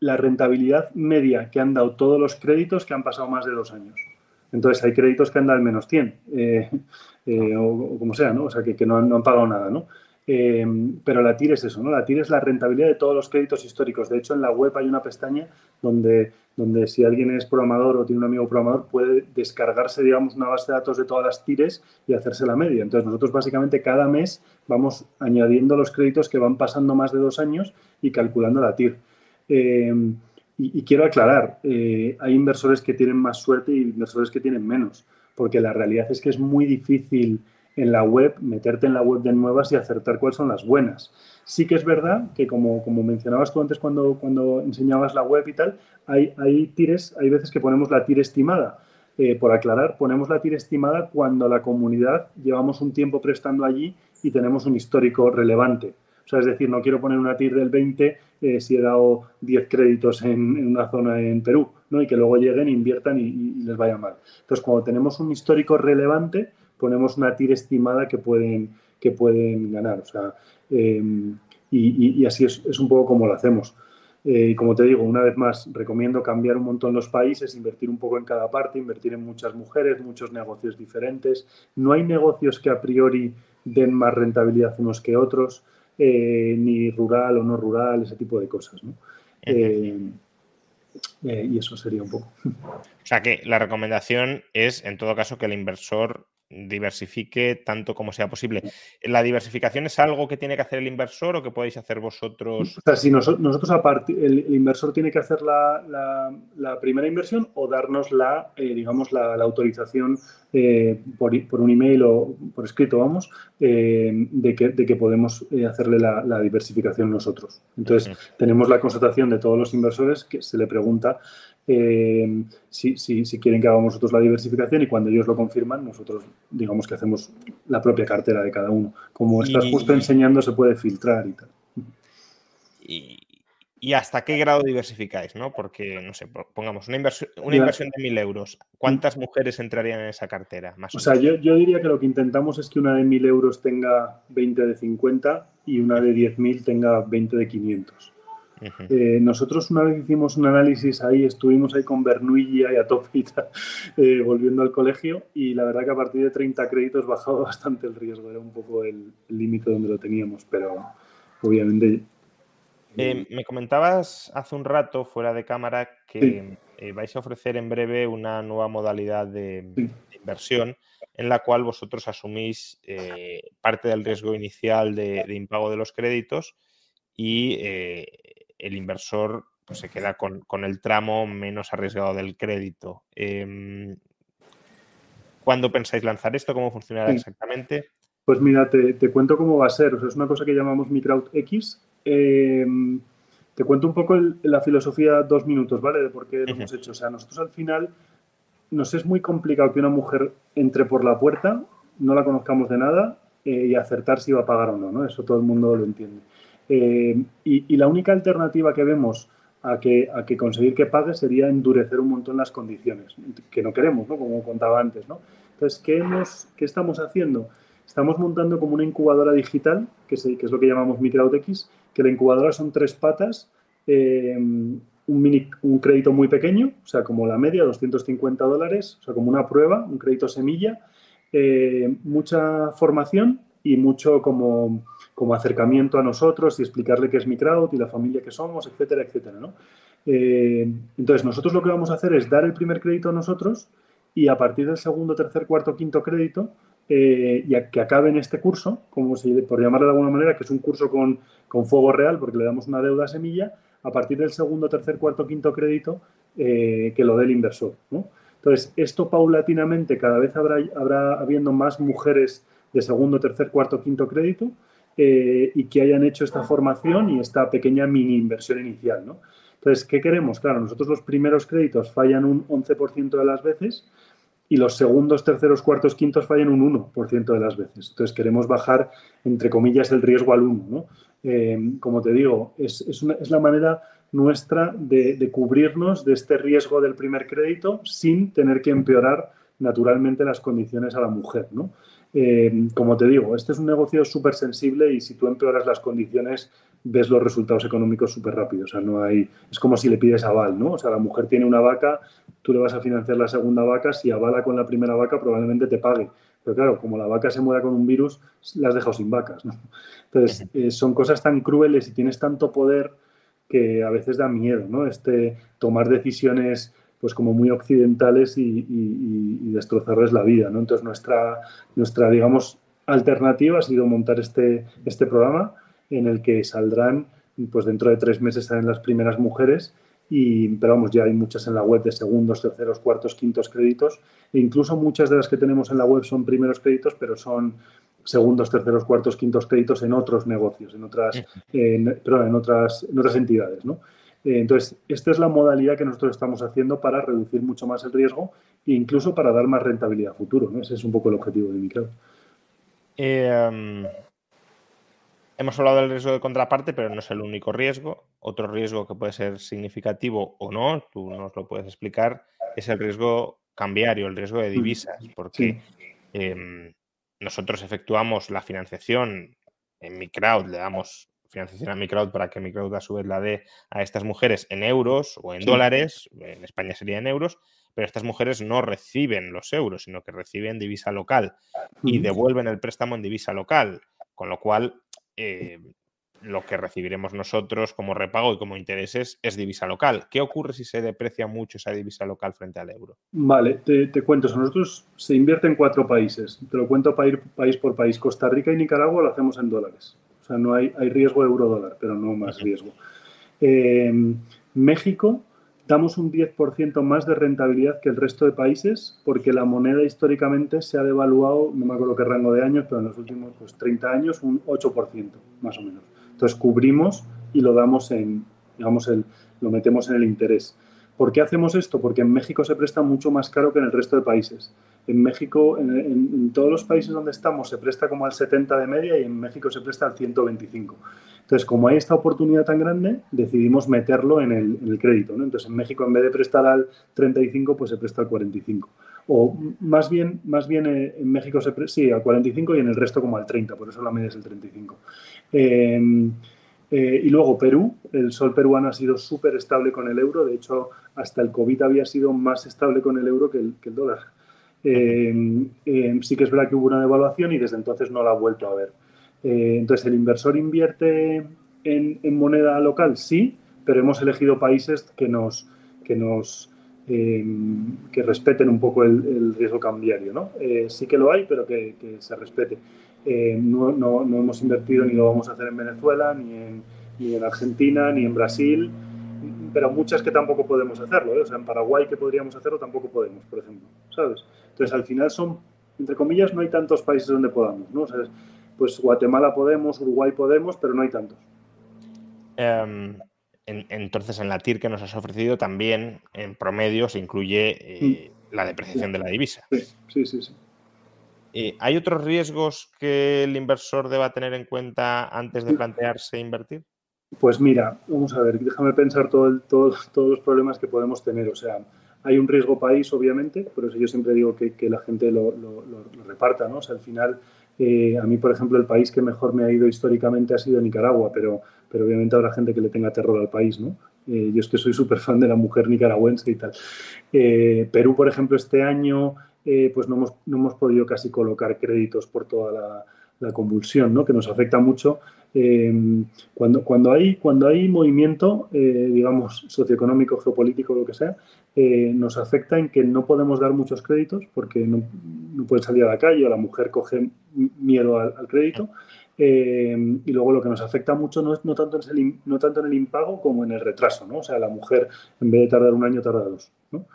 la rentabilidad media que han dado todos los créditos que han pasado más de dos años. Entonces, hay créditos que han dado menos 100, eh, eh, o, como sea, ¿no? O sea, que, que no, han pagado nada, ¿no? Em, pero la TIR es eso, ¿no? La TIR es la rentabilidad de todos los créditos históricos. De hecho, en la web hay una pestaña donde, donde si alguien es programador o tiene un amigo programador puede descargarse, digamos, una base de datos de todas las TIRes y hacerse la media. Entonces, nosotros básicamente cada mes vamos añadiendo los créditos que van pasando más de dos años y calculando la TIR. Em, y, quiero aclarar, eh, hay inversores que tienen más suerte y inversores que tienen menos, porque la realidad es que es muy difícil en la web, meterte en la web de nuevas y acertar cuáles son las buenas. Sí que es verdad que, como, como mencionabas tú antes cuando, cuando enseñabas la web y tal, hay, hay tires, hay veces que ponemos la tira estimada. Eh, por aclarar, ponemos la tira estimada cuando la comunidad llevamos un tiempo prestando allí y tenemos un histórico relevante. O sea, es decir, no quiero poner una TIR del 20 eh, si he dado 10 créditos en, una zona en Perú, ¿no? Y que luego lleguen, inviertan y, les vaya mal. Entonces, cuando tenemos un histórico relevante, ponemos una tira estimada que pueden, que pueden ganar. O sea, em, y, así es, es, un poco como lo hacemos. Eh, y como te digo, una vez más, recomiendo cambiar un montón los países, invertir un poco en cada parte, invertir en muchas mujeres, muchos negocios diferentes. No hay negocios que a priori den más rentabilidad unos que otros, eh, ni rural o no rural, ese tipo de cosas. ¿no? Eh, y eso sería un poco. O sea que la recomendación es, en todo caso, que el inversor diversifique tanto como sea posible. ¿La diversificación es algo que tiene que hacer el inversor o que podéis hacer vosotros? O sea, si nosotros, aparte, el, inversor tiene que hacer la, primera inversión o darnos la, eh, digamos, la, autorización eh, por, un email o por escrito, vamos, eh, de, que, de, que, podemos hacerle la, diversificación nosotros. Entonces, tenemos la constatación de todos los inversores que se le pregunta eh, si, si, quieren que hagamos nosotros la diversificación y cuando ellos lo confirman, nosotros digamos que hacemos la propia cartera de cada uno. Como estás justo enseñando, se puede filtrar y tal. Y, hasta qué grado diversificáis? ¿no? Porque, no sé, pongamos una, inversión, una inversión de mil euros. ¿Cuántas mujeres entrarían en esa cartera? Más o, sea, yo, yo, diría que lo que intentamos es que una de mil euros tenga 20 de 50 y una de 10.000 tenga 20 de 500. Eh, nosotros una vez hicimos un análisis ahí, estuvimos ahí con Bernuigi y a Topita eh, volviendo al colegio y la verdad que a partir de 30 créditos bajaba bastante el riesgo, era un poco el límite donde lo teníamos, pero obviamente... Eh, me comentabas hace un rato fuera de cámara que vais a ofrecer en breve una nueva modalidad de, inversión en la cual vosotros asumís parte del riesgo inicial de, de, impago de los créditos y el inversor pues, se queda con, el tramo menos arriesgado del crédito. Eh, ¿Cuándo pensáis lanzar esto? ¿Cómo funcionará exactamente? Pues mira, te, cuento cómo va a ser. es una cosa que llamamos Microwd X. Em, te cuento un poco la filosofía dos minutos, ¿vale? De por qué lo hemos hecho. O sea, nosotros al final nos es muy complicado que una mujer entre por la puerta, no la conozcamos de nada eh, y acertar si va a pagar o no, ¿no? Eso todo el mundo lo entiende. Eh, y, la única alternativa que vemos a que, a que conseguir que pague sería endurecer un montón las condiciones, que no queremos, ¿no? como contaba antes. ¿no? Entonces, ¿qué, hemos, qué estamos haciendo? Estamos montando como una incubadora digital, que es, que es lo que llamamos MicroutX, que la incubadora son tres patas, eh, un, mini, un crédito muy pequeño, o sea, como la media, 250 dólares, o sea, como una prueba, un crédito semilla, eh, mucha formación y mucho como, como, acercamiento a nosotros y explicarle qué es mi crowd y la familia que somos, etcétera, etcétera. ¿no? Eh, entonces, nosotros lo que vamos a hacer es dar el primer crédito a nosotros y a partir del segundo, tercer, cuarto, quinto crédito, eh, y a que acabe en este curso, como si, por llamarlo de alguna manera, que es un curso con, con fuego real, porque le damos una deuda semilla, a partir del segundo, tercer, cuarto, quinto crédito, eh, que lo dé el inversor. ¿no? Entonces, esto paulatinamente, cada vez habrá, habrá habiendo más mujeres de segundo, tercer, cuarto, quinto crédito eh, y que hayan hecho esta formación y esta pequeña mini inversión inicial. ¿no? Entonces, ¿qué queremos? Claro, nosotros los primeros créditos fallan un 11% de las veces y los segundos, terceros, cuartos, quintos fallan un 1% de las veces. Entonces queremos bajar, entre comillas, el riesgo al 1. ¿no? Eh, como te digo, es, es, la manera nuestra de, de, cubrirnos de este riesgo del primer crédito sin tener que empeorar naturalmente las condiciones a la mujer. ¿no? Eh, como te digo, este es un negocio súper sensible y si tú empeoras las condiciones, ves los resultados económicos súper rápido. O sea, no hay. Es como si le pides aval, ¿no? O sea, la mujer tiene una vaca, tú le vas a financiar la segunda vaca, si avala con la primera vaca, probablemente te pague. Pero claro, como la vaca se muera con un virus, la has dejado sin vacas, ¿no? Entonces, eh, son cosas tan crueles y tienes tanto poder que a veces da miedo, ¿no? Este tomar decisiones pues como muy occidentales y, y, y, destrozarles la vida, ¿no? Entonces nuestra, nuestra, digamos, alternativa ha sido montar este, este programa en el que saldrán, pues dentro de tres meses salen las primeras mujeres, y, pero vamos, ya hay muchas en la web de segundos, terceros, cuartos, quintos créditos, e incluso muchas de las que tenemos en la web son primeros créditos, pero son segundos, terceros, cuartos, quintos créditos en otros negocios, en otras, en, perdón, en otras, en otras entidades, ¿no? Entonces, esta es la modalidad que nosotros estamos haciendo para reducir mucho más el riesgo e incluso para dar más rentabilidad a futuro. ¿no? Ese es un poco el objetivo de Micro. Eh, um, hemos hablado del riesgo de contraparte, pero no es el único riesgo. Otro riesgo que puede ser significativo o no, tú nos lo puedes explicar, es el riesgo cambiario, el riesgo de divisas, porque sí. eh, nosotros efectuamos la financiación en Microwd, le damos financiación a Microwd para que Microwd a su vez la dé a estas mujeres en euros o en sí. dólares, en España sería en euros, pero estas mujeres no reciben los euros, sino que reciben divisa local y devuelven el préstamo en divisa local, con lo cual eh, lo que recibiremos nosotros como repago y como intereses es divisa local. ¿Qué ocurre si se deprecia mucho esa divisa local frente al euro? Vale, te, te cuento, nosotros se invierte en cuatro países, te lo cuento país, país por país. Costa Rica y Nicaragua lo hacemos en dólares. O sea, no hay, hay riesgo euro-dólar, pero no más riesgo. Eh, México damos un 10% más de rentabilidad que el resto de países porque la moneda históricamente se ha devaluado, no me acuerdo qué rango de años, pero en los últimos pues, 30 años un 8% más o menos. Entonces cubrimos y lo damos en, digamos, el, lo metemos en el interés. ¿Por qué hacemos esto? Porque en México se presta mucho más caro que en el resto de países. En México, en, todos los países donde estamos, se presta como al 70 de media y en México se presta al 125. Entonces, como hay esta oportunidad tan grande, decidimos meterlo en el, crédito. ¿no? Entonces, en México, en vez de prestar al 35, pues se presta al 45. O más bien, más bien eh, en México se presta, sí, al 45 y en el resto como al 30, por eso la media es el 35. Eh, eh, y luego Perú, el sol peruano ha sido súper estable con el euro, de hecho hasta el COVID había sido más estable con el euro que el, dólar. Eh, eh, sí que es verdad que hubo una devaluación y desde entonces no la ha vuelto a ver. entonces, ¿el inversor invierte en, moneda local? Sí, pero hemos elegido países que nos, que nos que respeten un poco el, riesgo cambiario. ¿no? sí que lo hay, pero que, se respete. Eh, no, no, no, hemos invertido ni lo vamos a hacer en Venezuela, ni en, ni en Argentina, ni en Brasil, pero muchas que tampoco podemos hacerlo. ¿eh? O sea, en Paraguay que podríamos hacerlo tampoco podemos, por ejemplo. ¿Sabes? Entonces, al final son, entre comillas, no hay tantos países donde podamos. ¿no? O sea, pues Guatemala podemos, Uruguay podemos, pero no hay tantos. Um, en, entonces, en la TIR que nos has ofrecido también, en promedio, se incluye eh, mm. la depreciación sí. de la divisa. Sí, sí, sí. sí. Eh, ¿Hay otros riesgos que el inversor deba tener en cuenta antes de plantearse invertir? Pues mira, vamos a ver, déjame pensar todo el, todo, todos los problemas que podemos tener. O sea, hay un riesgo país, obviamente, por eso yo siempre digo que, la gente lo, reparta, ¿no? O sea, al final, eh, a mí, por ejemplo, el país que mejor me ha ido históricamente ha sido Nicaragua, pero, pero obviamente habrá gente que le tenga terror al país, ¿no? Eh, yo es que soy súper fan de la mujer nicaragüense y tal. Eh, Perú, por ejemplo, este año, pues no hemos, no hemos podido casi colocar créditos por toda la, la convulsión, ¿no? que nos afecta mucho. Eh, cuando, cuando, hay, cuando hay movimiento, eh, digamos, socioeconómico, geopolítico, lo que sea, eh, nos afecta en que no podemos dar muchos créditos porque no, no pueden salir a la calle o la mujer coge miedo al, crédito. y luego lo que nos afecta mucho no es no tanto, en el, no tanto en el impago como en el retraso, ¿no? O sea, la mujer en vez de tardar un año tarda dos, ¿no?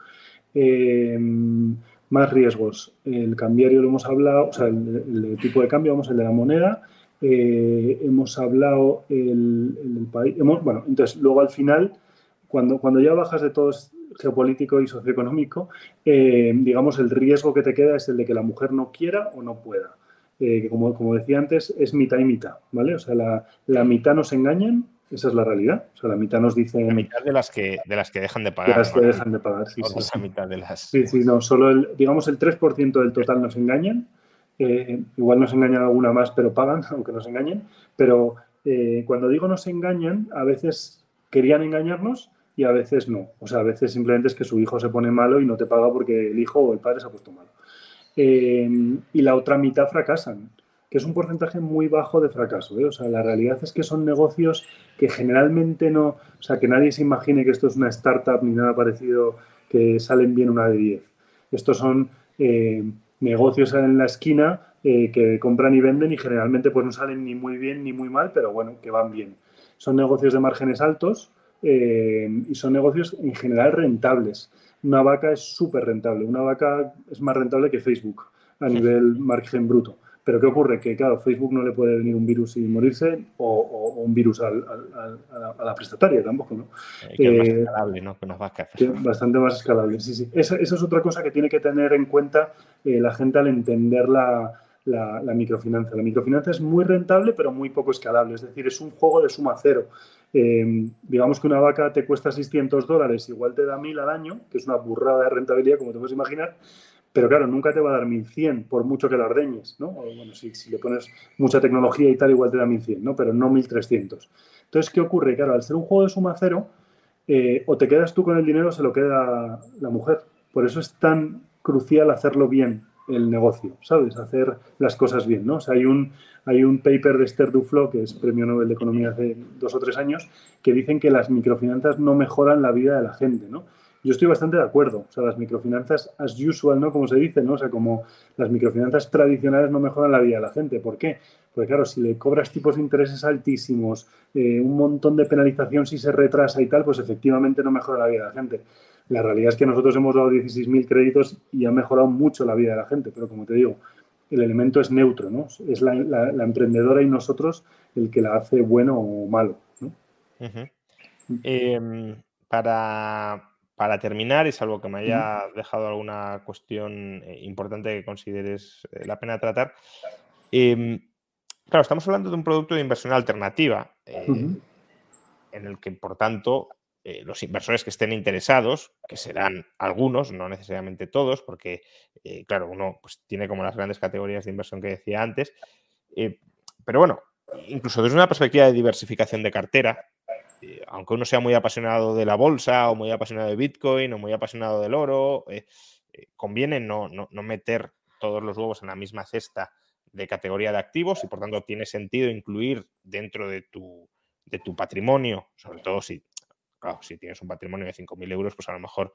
Más riesgos. El cambiario lo hemos hablado, o sea, el, tipo de cambio, vamos, el de la moneda. Eh, hemos hablado el, el país. bueno, entonces, luego al final, cuando, cuando ya bajas de todo geopolítico y socioeconómico, eh, digamos, el riesgo que te queda es el de que la mujer no quiera o no pueda. Eh, que como, como, decía antes, es mitad y mitad, ¿vale? O sea, la, la mitad nos engañan esa es la realidad. O sea, la mitad nos dice. La mitad de las que, de las que dejan de pagar. De las que dejan de pagar, sí. sí, mitad de las. Sí, sí, no. Solo el, digamos, el 3% del total nos engañan. Eh, igual nos engañan alguna más, pero pagan, aunque nos engañen. Pero eh, cuando digo nos engañan, a veces querían engañarnos y a veces no. O sea, a veces simplemente es que su hijo se pone malo y no te paga porque el hijo o el padre se ha puesto malo. Eh, y la otra mitad fracasan que es un porcentaje muy bajo de fracaso. ¿eh? O sea, la realidad es que son negocios que generalmente no, o sea, que nadie se imagine que esto es una startup ni nada parecido que salen bien una de 10. Estos son eh, negocios en la esquina eh, que compran y venden y generalmente pues no salen ni muy bien ni muy mal, pero bueno, que van bien. Son negocios de márgenes altos y son negocios en general rentables. Una vaca es súper rentable. Una vaca es más rentable que Facebook a nivel margen bruto. Pero ¿qué ocurre? Que, claro, Facebook no le puede venir un virus y morirse o, un virus a, la, prestataria tampoco, ¿no? Eh, que es más eh, escalable, ¿no? Que nos va Bastante más escalable, sí, sí. Esa, es otra cosa que tiene que tener en cuenta eh, la gente al entender la, la, microfinanza. La microfinanza es muy rentable, pero muy poco escalable. Es decir, es un juego de suma cero. digamos que una vaca te cuesta 600 dólares, igual te da 1000 al año, que es una burrada de rentabilidad, como te puedes imaginar, pero claro, nunca te va a dar 1100 por mucho que la ordeñes, ¿no? O, bueno, si, si, le pones mucha tecnología y tal, igual te da 1100, ¿no? Pero no 1300. Entonces, ¿qué ocurre? Claro, al ser un juego de suma cero, eh, o te quedas tú con el dinero o se lo queda la mujer. Por eso es tan crucial hacerlo bien el negocio, ¿sabes? Hacer las cosas bien, ¿no? O sea, hay un, hay un paper de Esther Duflo, que es premio Nobel de Economía hace dos o tres años, que dicen que las microfinanzas no mejoran la vida de la gente, ¿no? Yo estoy bastante de acuerdo. O sea, las microfinanzas as usual, ¿no? Como se dice, ¿no? O sea, como las microfinanzas tradicionales no mejoran la vida de la gente. ¿Por qué? Porque claro, si le cobras tipos de intereses altísimos, eh, un montón de penalización si se retrasa y tal, pues efectivamente no mejora la vida de la gente. La realidad es que nosotros hemos dado 16.000 créditos y ha mejorado mucho la vida de la gente, pero como te digo, el elemento es neutro, ¿no? Es la, emprendedora y nosotros el que la hace bueno o malo, ¿no? Em, para para terminar, y salvo que me haya dejado alguna cuestión eh, importante que consideres eh, la pena tratar, em, claro, estamos hablando de un producto de inversión alternativa, eh, en el que, por tanto, los inversores que estén interesados, que serán algunos, no necesariamente todos, porque, claro, uno pues, tiene como las grandes categorías de inversión que decía antes, pero bueno, incluso desde una perspectiva de diversificación de cartera, aunque uno sea muy apasionado de la bolsa o muy apasionado de Bitcoin o muy apasionado del oro, eh, eh, conviene no, meter todos los huevos en la misma cesta de categoría de activos y por tanto tiene sentido incluir dentro de tu, de tu patrimonio, sobre todo si claro, si tienes un patrimonio de 5.000 euros, pues a lo mejor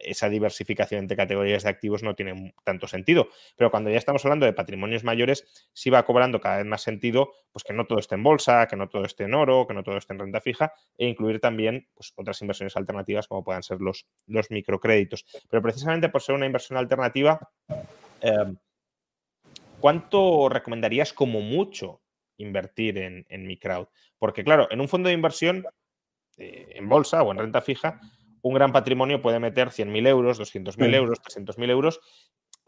esa diversificación entre categorías de activos no tiene tanto sentido. Pero cuando ya estamos hablando de patrimonios mayores, sí va cobrando cada vez más sentido, pues que no todo esté en bolsa, que no todo esté en oro, que no todo esté en renta fija, e incluir también pues, otras inversiones alternativas como puedan ser los, microcréditos. Pero precisamente por ser una inversión alternativa, em, ¿cuánto recomendarías como mucho invertir en, en mi crowd? Porque claro, en un fondo de inversión eh, en bolsa o en renta fija, un gran patrimonio puede meter 100.000 euros, 200.000 euros, 300.000 euros.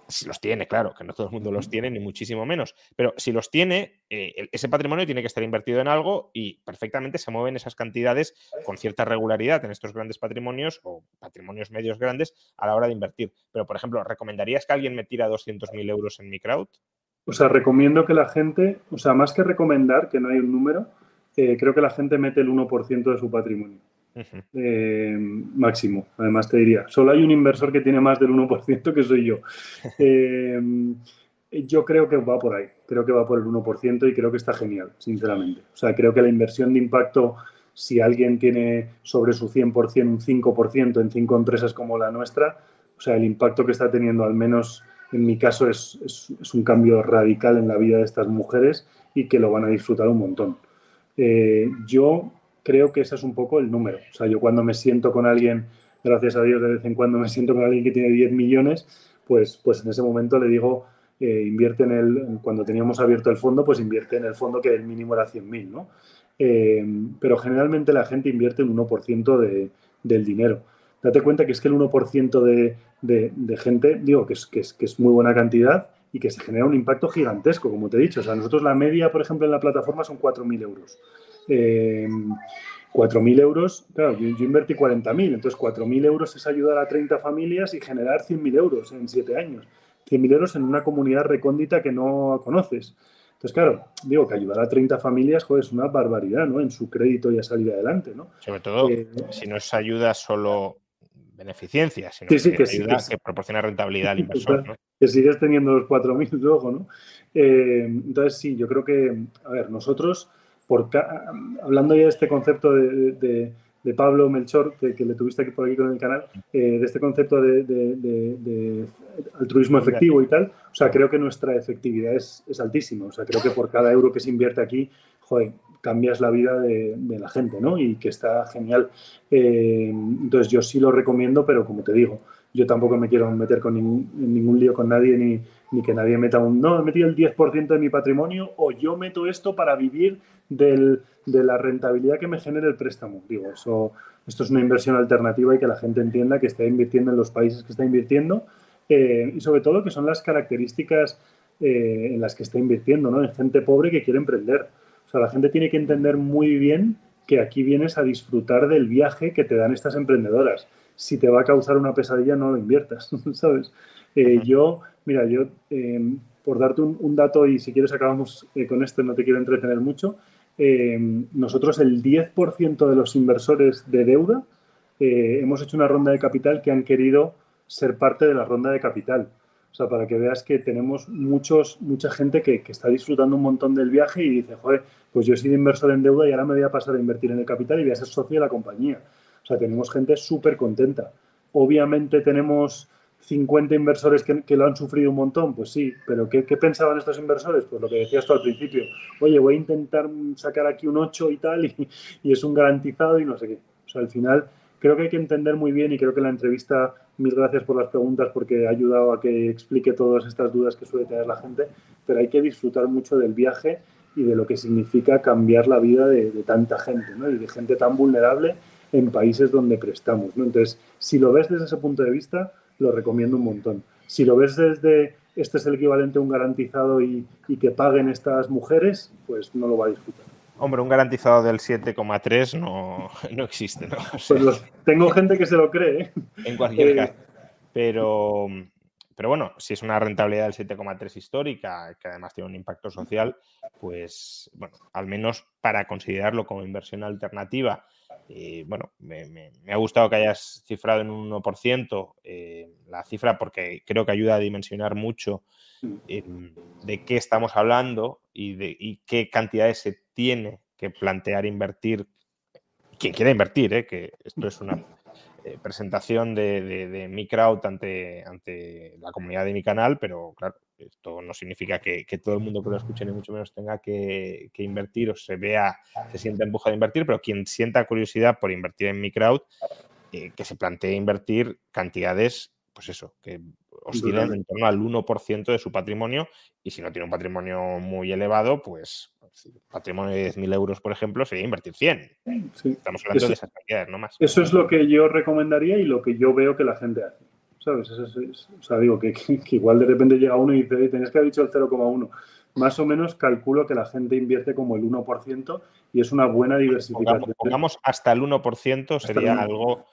si los tiene, claro, que no todo el mundo los tiene, ni muchísimo menos, pero si los tiene, eh, ese patrimonio tiene que estar invertido en algo y perfectamente se mueven esas cantidades con cierta regularidad en estos grandes patrimonios o patrimonios medios grandes a la hora de invertir. Pero, por ejemplo, ¿recomendarías que alguien metiera 200.000 euros en mi crowd? O sea, recomiendo que la gente, o sea, más que recomendar, que no hay un número, eh, creo que la gente mete el 1% de su patrimonio. Eh, máximo, además te diría. Solo hay un inversor que tiene más del 1%, que soy yo. Eh, yo creo que va por ahí, creo que va por el 1% y creo que está genial, sinceramente. O sea, creo que la inversión de impacto, si alguien tiene sobre su 100% un 5% en cinco empresas como la nuestra, o sea, el impacto que está teniendo, al menos en mi caso, es, es, un cambio radical en la vida de estas mujeres y que lo van a disfrutar un montón. Eh, yo creo que ese es un poco el número. O sea, yo cuando me siento con alguien, gracias a Dios de vez en cuando me siento con alguien que tiene 10 millones, pues, pues en ese momento le digo, eh, invierte en el, cuando teníamos abierto el fondo, pues invierte en el fondo que el mínimo era 100.000, ¿no? Eh, pero generalmente la gente invierte un 1% de, del dinero. Date cuenta que es que el 1% de, de, gente, digo, que es, que, es, que es muy buena cantidad y que se genera un impacto gigantesco, como te he dicho. O sea, nosotros la media, por ejemplo, en la plataforma son 4.000 euros eh, 4.000 euros, claro, yo, invertí 40.000, entonces 4.000 euros es ayudar a 30 familias y generar 100.000 euros en 7 años. 100.000 euros en una comunidad recóndita que no conoces. Entonces, claro, digo que ayudar a 30 familias, joder, es una barbaridad, ¿no? En su crédito y a salir adelante, ¿no? Sobre todo, eh, si no es ayuda solo beneficencia, sino que, ayuda que, proporciona rentabilidad al inversor, ¿no? Que sigues teniendo los 4.000 luego, ¿no? Eh, entonces, sí, yo creo que, a ver, nosotros hablando ya de este concepto de, Pablo Melchor, que, le tuviste aquí por aquí con el canal, eh, de este concepto de, altruismo efectivo y tal, o sea, creo que nuestra efectividad es, altísima. O sea, creo que por cada euro que se invierte aquí, joder, cambias la vida de, la gente, ¿no? Y que está genial. Eh, entonces, yo sí lo recomiendo, pero como te digo, yo tampoco me quiero meter con ningún, lío con nadie ni, que nadie meta un, no, he metido el 10% de mi patrimonio o yo meto esto para vivir de la rentabilidad que me genere el préstamo. Digo, eso, esto es una inversión alternativa y que la gente entienda que está invirtiendo en los países que está invirtiendo eh, y sobre todo que son las características eh, en las que está invirtiendo, ¿no? En gente pobre que quiere emprender. O sea, la gente tiene que entender muy bien que aquí vienes a disfrutar del viaje que te dan estas emprendedoras. Si te va a causar una pesadilla, no lo inviertas, ¿sabes? Eh, yo, mira, yo, por darte un, dato y si quieres acabamos con esto, no te quiero entretener mucho, eh, nosotros el 10% de los inversores de deuda eh, hemos hecho una ronda de capital que han querido ser parte de la ronda de capital. O sea, para que veas que tenemos muchos, mucha gente que, está disfrutando un montón del viaje y dice, joder, pues yo he sido inversor en deuda y ahora me voy a pasar a invertir en el capital y voy a ser socio de la compañía. O sea, tenemos gente súper contenta. Obviamente tenemos 50 inversores que, lo han sufrido un montón, pues sí, pero ¿qué, pensaban estos inversores? Pues lo que decías tú al principio, oye, voy a intentar sacar aquí un 8 y tal, y, es un garantizado y no sé qué. O sea, al final creo que hay que entender muy bien y creo que la entrevista, mil gracias por las preguntas porque ha ayudado a que explique todas estas dudas que suele tener la gente, pero hay que disfrutar mucho del viaje y de lo que significa cambiar la vida de, tanta gente, ¿no? Y de gente tan vulnerable en países donde prestamos. Entonces, si lo ves desde ese punto de vista, lo recomiendo un montón. Si lo ves desde este es el equivalente a un garantizado y, que paguen estas mujeres, pues no lo va a disfrutar. Hombre, un garantizado del 7,3 no, no existe, ¿no? pues tengo gente que se lo cree. ¿eh? En cualquier eh, caso. Pero, pero bueno, si es una rentabilidad del 7,3 histórica, que además tiene un impacto social, pues bueno, al menos para considerarlo como inversión alternativa y bueno, me, ha gustado que hayas cifrado en un 1% eh, la cifra porque creo que ayuda a dimensionar mucho em, de qué estamos hablando y de qué cantidades se tiene que plantear invertir. Quien quiera invertir, eh, que esto es una eh, presentación de, de, mi crowd ante, ante la comunidad de mi canal, pero claro, esto no significa que, todo el mundo que lo escuche ni mucho menos tenga que, invertir o se vea, se sienta empujado a invertir, pero quien sienta curiosidad por invertir en mi crowd, eh, que se plantee invertir cantidades, pues eso, que oscilen en torno al 1% de su patrimonio y si no tiene un patrimonio muy elevado, pues patrimonio de 10.000 euros, por ejemplo, sería invertir 100. Estamos hablando de esas cantidades, no más. Eso es lo que yo recomendaría y lo que yo veo que la gente hace. ¿sabes? o sea, digo que, igual de repente llega uno y dice, tenías que haber dicho el 0,1. Más o menos calculo que la gente invierte como el 1% y es una buena diversificación. Pongamos, hasta el 1% sería algo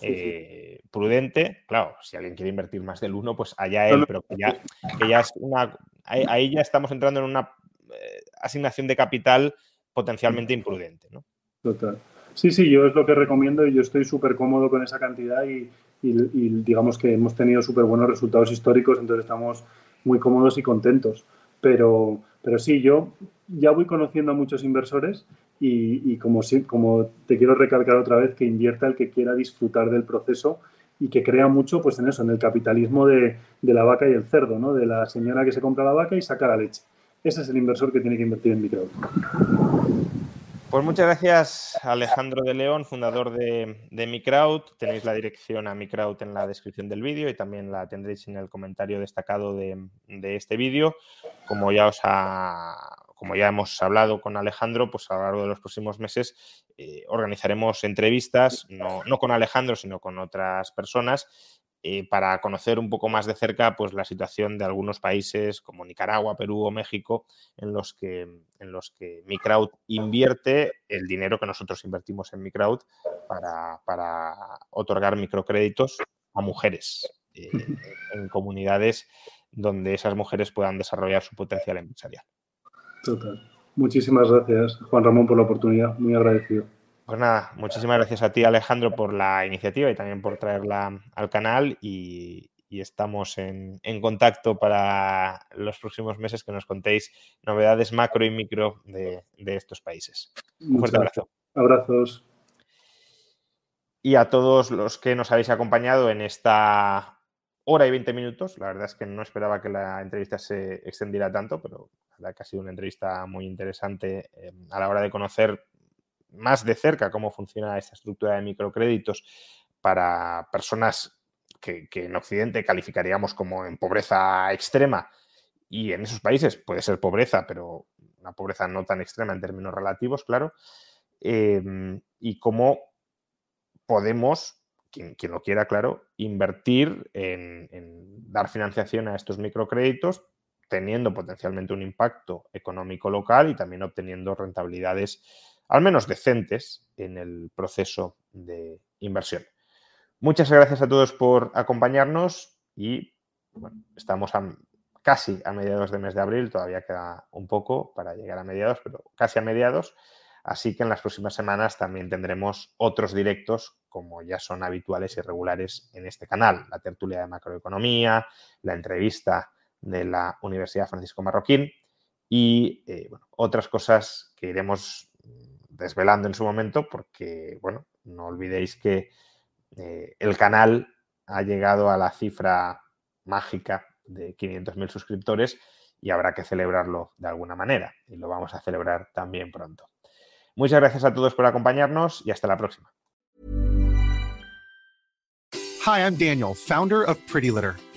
eh, prudente. Claro, si alguien quiere invertir más del 1, pues allá él, pero que ya, que ya es una... Ahí, ya estamos entrando en una eh, asignación de capital potencialmente imprudente, ¿no? Total. Sí, sí, yo es lo que recomiendo y yo estoy súper cómodo con esa cantidad y, digamos que hemos tenido súper buenos resultados históricos, entonces estamos muy cómodos y contentos. Pero, pero sí, yo ya voy conociendo a muchos inversores y, como, como te quiero recalcar otra vez, que invierta el que quiera disfrutar del proceso y que crea mucho pues en eso, en el capitalismo de, de, la vaca y el cerdo, ¿no? de la señora que se compra la vaca y saca la leche. Ese es el inversor que tiene que invertir en micro. Pues muchas gracias Alejandro de León, fundador de, de. Tenéis la dirección a Microwd en la descripción del vídeo y también la tendréis en el comentario destacado de, este vídeo. Como ya os como ya hemos hablado con Alejandro, pues a lo largo de los próximos meses eh, organizaremos entrevistas, no, no, con Alejandro, sino con otras personas, eh, para conocer un poco más de cerca pues, la situación de algunos países como Nicaragua, Perú o México, en los que, en los que Microwd invierte el dinero que nosotros invertimos en Microwd para, para otorgar microcréditos a mujeres eh, en comunidades donde esas mujeres puedan desarrollar su potencial empresarial. Total. Muchísimas gracias, Juan Ramón, por la oportunidad. Muy agradecido. Pues nada, muchísimas gracias a ti Alejandro por la iniciativa y también por traerla al canal y, estamos en, contacto para los próximos meses que nos contéis novedades macro y micro de, estos países. Un fuerte abrazo. Abrazos. Y a todos los que nos habéis acompañado en esta hora y 20 minutos. La verdad es que no esperaba que la entrevista se extendiera tanto, pero la verdad que ha sido una entrevista muy interesante eh, a la hora de conocer más de cerca cómo funciona esta estructura de microcréditos para personas que, en Occidente calificaríamos como en pobreza extrema. Y en esos países puede ser pobreza, pero una pobreza no tan extrema en términos relativos, claro, em, y cómo podemos, quien, lo quiera, claro, invertir en dar financiación a estos microcréditos teniendo potencialmente un impacto económico local y también obteniendo rentabilidades al menos decentes en el proceso de inversión. Muchas gracias a todos por acompañarnos y estamos casi a mediados de mes de abril, todavía queda un poco para llegar a mediados, pero casi a mediados. Así que en las próximas semanas también tendremos otros directos, como ya son habituales y regulares en este canal. La tertulia de macroeconomía, la entrevista de la Universidad Francisco Marroquín y eh, otras cosas que iremos desvelando en su momento, porque, bueno, no olvidéis que eh, el canal ha llegado a la cifra mágica de 500.000 suscriptores y habrá que celebrarlo de alguna manera y lo vamos a celebrar también pronto. Muchas gracias a todos por acompañarnos y hasta la próxima. Hi, I'm Daniel, founder of Pretty Litter.